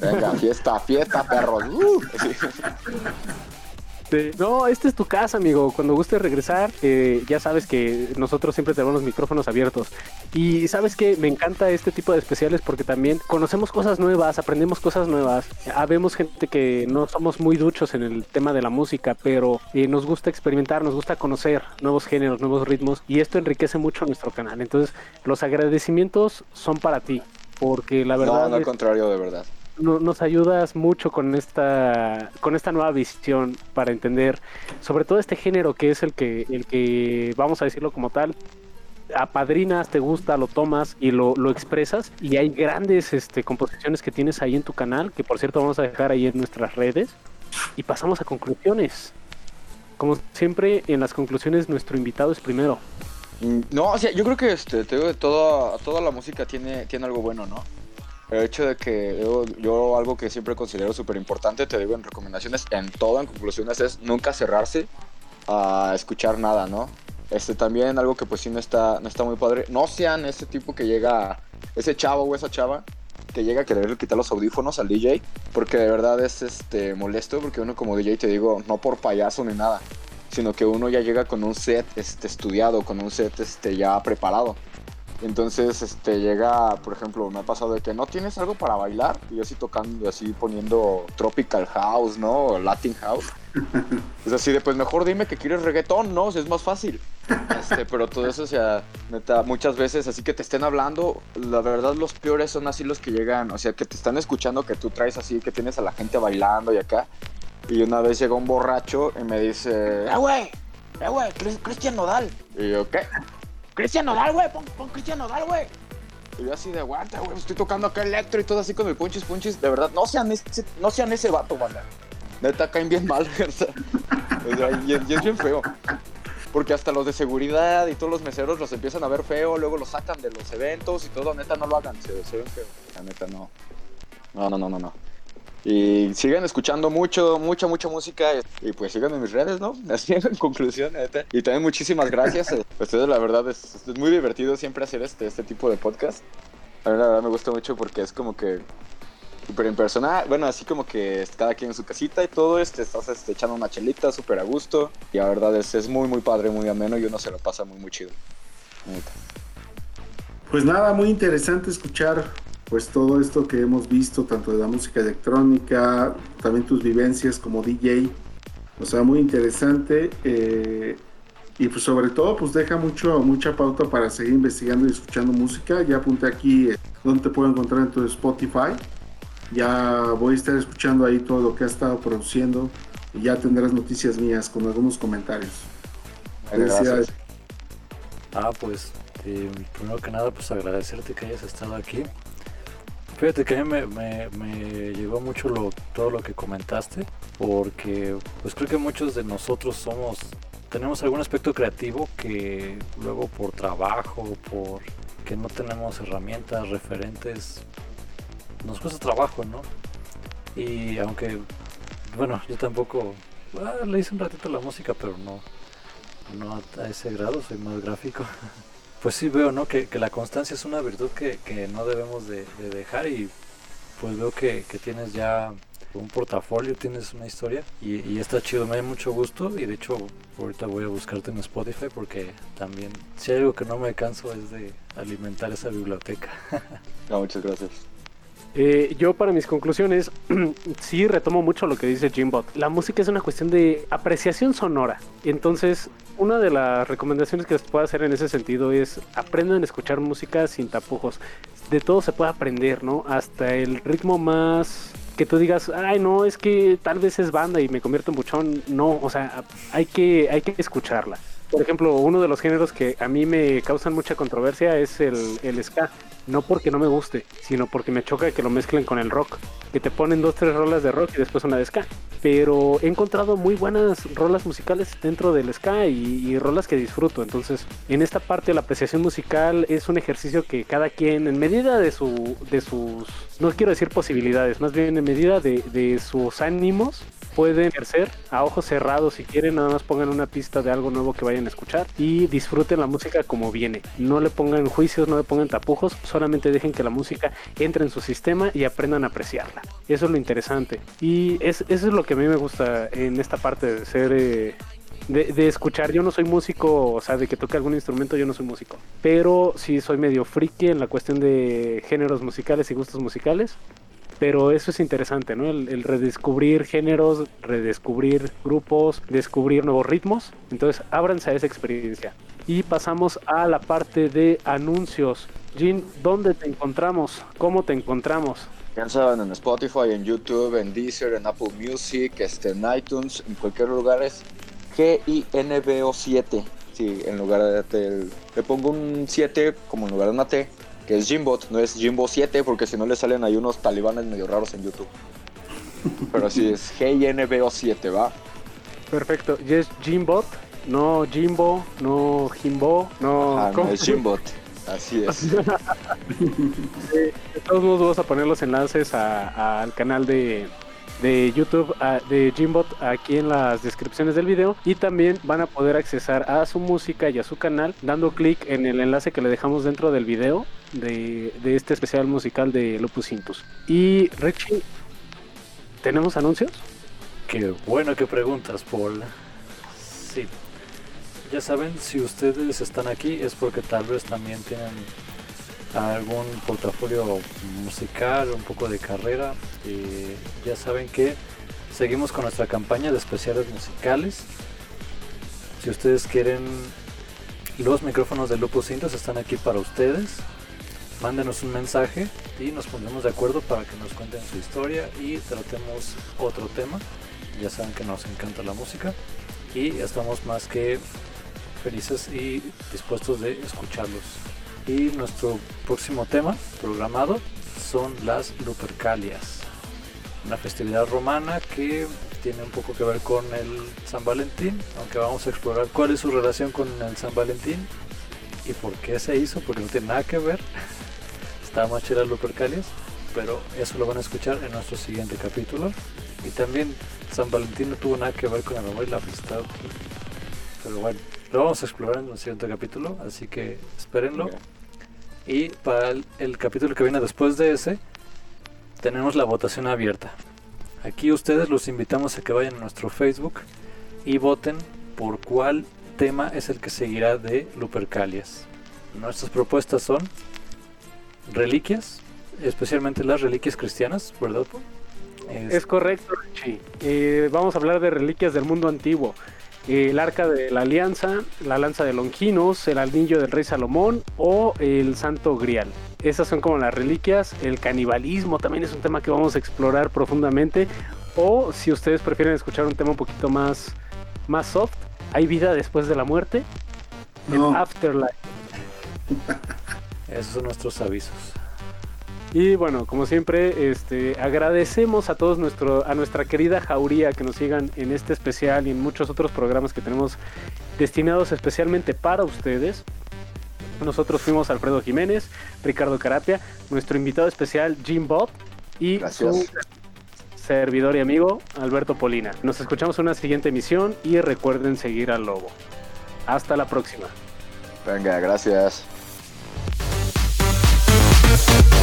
Venga, fiesta, fiesta, perros. Uh,
Este, No, esta es tu casa, amigo. Cuando gustes regresar, eh, ya sabes que nosotros siempre tenemos los micrófonos abiertos. Y sabes que me encanta este tipo de especiales porque también conocemos cosas nuevas, aprendemos cosas nuevas. Habemos gente que no somos muy duchos en el tema de la música, pero eh, nos gusta experimentar, nos gusta conocer nuevos géneros, nuevos ritmos. Y esto enriquece mucho nuestro canal. Entonces, los agradecimientos son para ti. Porque la verdad
No, no al
es-
contrario, de verdad.
No- nos ayudas mucho con esta, con esta nueva visión para entender sobre todo este género que es el que, el que vamos a decirlo como tal, apadrinas, te gusta, lo tomas y lo, lo expresas. Y hay grandes este, composiciones que tienes ahí en tu canal, que por cierto vamos a dejar ahí en nuestras redes. Y pasamos a conclusiones. Como siempre, en las conclusiones nuestro invitado es primero.
Mm, No, o sea, yo creo que este, te digo, toda, toda la música tiene, tiene algo bueno, ¿no? El hecho de que yo, yo algo que siempre considero súper importante, te digo en recomendaciones, en todo, en conclusiones, es nunca cerrarse a escuchar nada, ¿no? Este también algo que pues sí no está, no está muy padre. No sean ese tipo que llega, ese chavo o esa chava que llega a querer quitar los audífonos al DJ, porque de verdad es este molesto, porque uno como DJ te digo, no por payaso ni nada, sino que uno ya llega con un set este, estudiado, con un set este, ya preparado. Entonces, este, llega, por ejemplo, me ha pasado de que no tienes algo para bailar, y yo así tocando, así poniendo tropical house, ¿no? Latin house. Es así de, pues mejor dime que quieres reggaetón, ¿no? O sea, es más fácil. Este, pero todo eso, o sea, neta, muchas veces así que te estén hablando, la verdad los peores son así los que llegan, o sea, que te están escuchando, que tú traes así, que tienes a la gente bailando y acá. Y una vez llega un borracho y me dice, ¡eh, güey! ¡eh, güey! Cris- Cristian Nodal. Y yo, ¿qué? Cristian Nodal, güey, pon, pon Cristian Nodal, güey. Y yo así de aguanta, güey, estoy tocando acá electro y todo así con el punchis punchis. De verdad, no sean ese, no sean ese vato, banda. Neta, caen bien mal, (laughs) o y es bien feo. Porque hasta los de seguridad y todos los meseros los empiezan a ver feo, luego los sacan de los eventos y todo. Neta, no lo hagan, se, se ven feo. La neta, no. No, no, no, no, no. Y sigan escuchando mucho, mucha, mucha música. Y pues sigan en mis redes, ¿no? (laughs) Así en conclusión, neta. Y también muchísimas gracias. eh, Ustedes, la verdad, es, es muy divertido siempre hacer este, este tipo de podcast. A mí, la verdad, me gusta mucho porque es como que súper impersonal. Bueno, así como que cada quien en su casita y todo. Este, estás este, echando una chelita súper a gusto. Y la verdad, es, es muy, muy padre, muy ameno. Y uno se lo pasa muy, muy chido. Neta.
Pues nada, muy interesante escuchar pues todo esto que hemos visto, tanto de la música electrónica, también tus vivencias como DJ. O sea, muy interesante. eh, y pues sobre todo, pues deja mucho, mucha pauta para seguir investigando y escuchando música. Ya apunté aquí eh, donde te puedo encontrar en tu Spotify. Ya voy a estar escuchando ahí todo lo que has estado produciendo. Y ya tendrás noticias mías con algunos comentarios. Felicidades.
Ah, pues eh, primero que nada, pues agradecerte que hayas estado aquí. Fíjate que a mí me, me, me llegó mucho lo, todo lo que comentaste, porque pues creo que muchos de nosotros somos, tenemos algún aspecto creativo que luego por trabajo, por que no tenemos herramientas, referentes, nos cuesta trabajo, ¿no? Y aunque, bueno, yo tampoco, ah, le hice un ratito la música, pero no, no a ese grado, soy más gráfico. (laughs) Pues sí veo, ¿no? Que, que la constancia es una virtud que, que no debemos de, de dejar y pues veo que, que tienes ya un portafolio, tienes una historia y, y está chido, me da mucho gusto y de hecho ahorita voy a buscarte en Spotify porque también si hay algo que no me canso es de alimentar esa biblioteca. (laughs)
No, muchas gracias.
Eh, yo para mis conclusiones (clears throat) sí retomo mucho lo que dice Jimbot. La música es una cuestión de apreciación sonora. Y entonces una de las recomendaciones que les puedo hacer en ese sentido es aprendan a escuchar música sin tapujos. De todo se puede aprender, ¿no? Hasta el ritmo más que tú digas, ay no, es que tal vez es banda y me convierto en buchón. No, o sea, hay que, hay que escucharla. Por ejemplo, uno de los géneros que a mí me causan mucha controversia es el, ska. No porque no me guste, sino porque me choca que lo mezclen con el rock. Que te ponen dos, tres rolas de rock y después una de ska. Pero he encontrado muy buenas rolas musicales dentro del ska y, y rolas que disfruto. Entonces, en esta parte la apreciación musical es un ejercicio que cada quien, en medida de, su, de sus, no quiero decir posibilidades, más bien en medida de, de sus ánimos, pueden ejercer a ojos cerrados si quieren, nada más pongan una pista de algo nuevo que vayan a escuchar y disfruten la música como viene. No le pongan juicios, no le pongan tapujos, solamente dejen que la música entre en su sistema y aprendan a apreciarla. Eso es lo interesante. Y es, eso es lo que a mí me gusta en esta parte de ser... eh, de, de escuchar, yo no soy músico, o sea, de que toque algún instrumento, yo no soy músico. Pero sí soy medio friki en la cuestión de géneros musicales y gustos musicales. Pero eso es interesante, ¿no? El, redescubrir géneros, redescubrir grupos, descubrir nuevos ritmos. Entonces, ábranse a esa experiencia. Y pasamos a la parte de anuncios. Jin, ¿dónde te encontramos? ¿Cómo te encontramos?
Ya saben, en Spotify, en YouTube, en Deezer, en Apple Music, este, en iTunes, en cualquier lugar es G-I-N-B-O-7. Sí, en lugar de le pongo un 7 como en lugar de una T, que es Jimbot, no es Jimbo 7, porque si no le salen ahí unos talibanes medio raros en YouTube. Pero sí, es G-I-N-B-O-7, ¿va?
Perfecto. Y es Jimbot, no Jimbo, no Jimbo, no...
Ah, no, es Jimbot. Así es. (laughs)
De todos modos vamos a poner los enlaces a- a- al canal de, de YouTube de Jimbot aquí en las descripciones del video y también van a poder accesar a su música y a su canal dando clic en el enlace que le dejamos dentro del video de, este especial musical de Lupus Intus. Y Richie, ¿tenemos anuncios?
Qué bueno que preguntas, Paul. Sí. Ya saben, si ustedes están aquí es porque tal vez también tienen algún portafolio musical, un poco de carrera. Y ya saben que seguimos con nuestra campaña de especiales musicales. Si ustedes quieren, los micrófonos de Lupus Intos están aquí para ustedes. Mándenos un mensaje y nos pondremos de acuerdo para que nos cuenten su historia y tratemos otro tema. Ya saben que nos encanta la música y estamos más que felices y dispuestos de escucharlos. Y nuestro próximo tema programado son las Lupercalias, una festividad romana que tiene un poco que ver con el San Valentín, aunque vamos a explorar cuál es su relación con el San Valentín y por qué se hizo, porque no tiene nada que ver. (laughs) Está más chida Lupercalias, pero eso lo van a escuchar en nuestro siguiente capítulo. Y también San Valentín no tuvo nada que ver con el amor y la amistad. Pero bueno, lo vamos a explorar en el siguiente capítulo, así que espérenlo. Y para el, el capítulo que viene después de ese, tenemos la votación abierta. Aquí ustedes los invitamos a que vayan a nuestro Facebook y voten por cuál tema es el que seguirá de Lupercalias. Nuestras propuestas son reliquias, especialmente las reliquias cristianas, ¿verdad? Paul? Es-
Es correcto, Richie. Eh, vamos a hablar de reliquias del mundo antiguo. Eh, el arca de la alianza, la lanza de Longinos, el anillo del rey Salomón o el santo grial. Esas son como las reliquias. El canibalismo también es un tema que vamos a explorar profundamente. O si ustedes prefieren escuchar un tema un poquito más, más soft, ¿hay vida después de la muerte?
No.
El afterlife. (laughs)
Esos son nuestros avisos.
Y bueno, como siempre, este, agradecemos a todos nuestro, a nuestra querida Jauría que nos sigan en este especial y en muchos otros programas que tenemos destinados especialmente para ustedes. Nosotros fuimos Alfredo Jiménez, Ricardo Carapia, nuestro invitado especial Jim Bob y
Gracias.
su servidor y amigo Alberto Polina. Nos escuchamos en una siguiente emisión y recuerden seguir al lobo. Hasta la próxima.
Venga, gracias. Thank you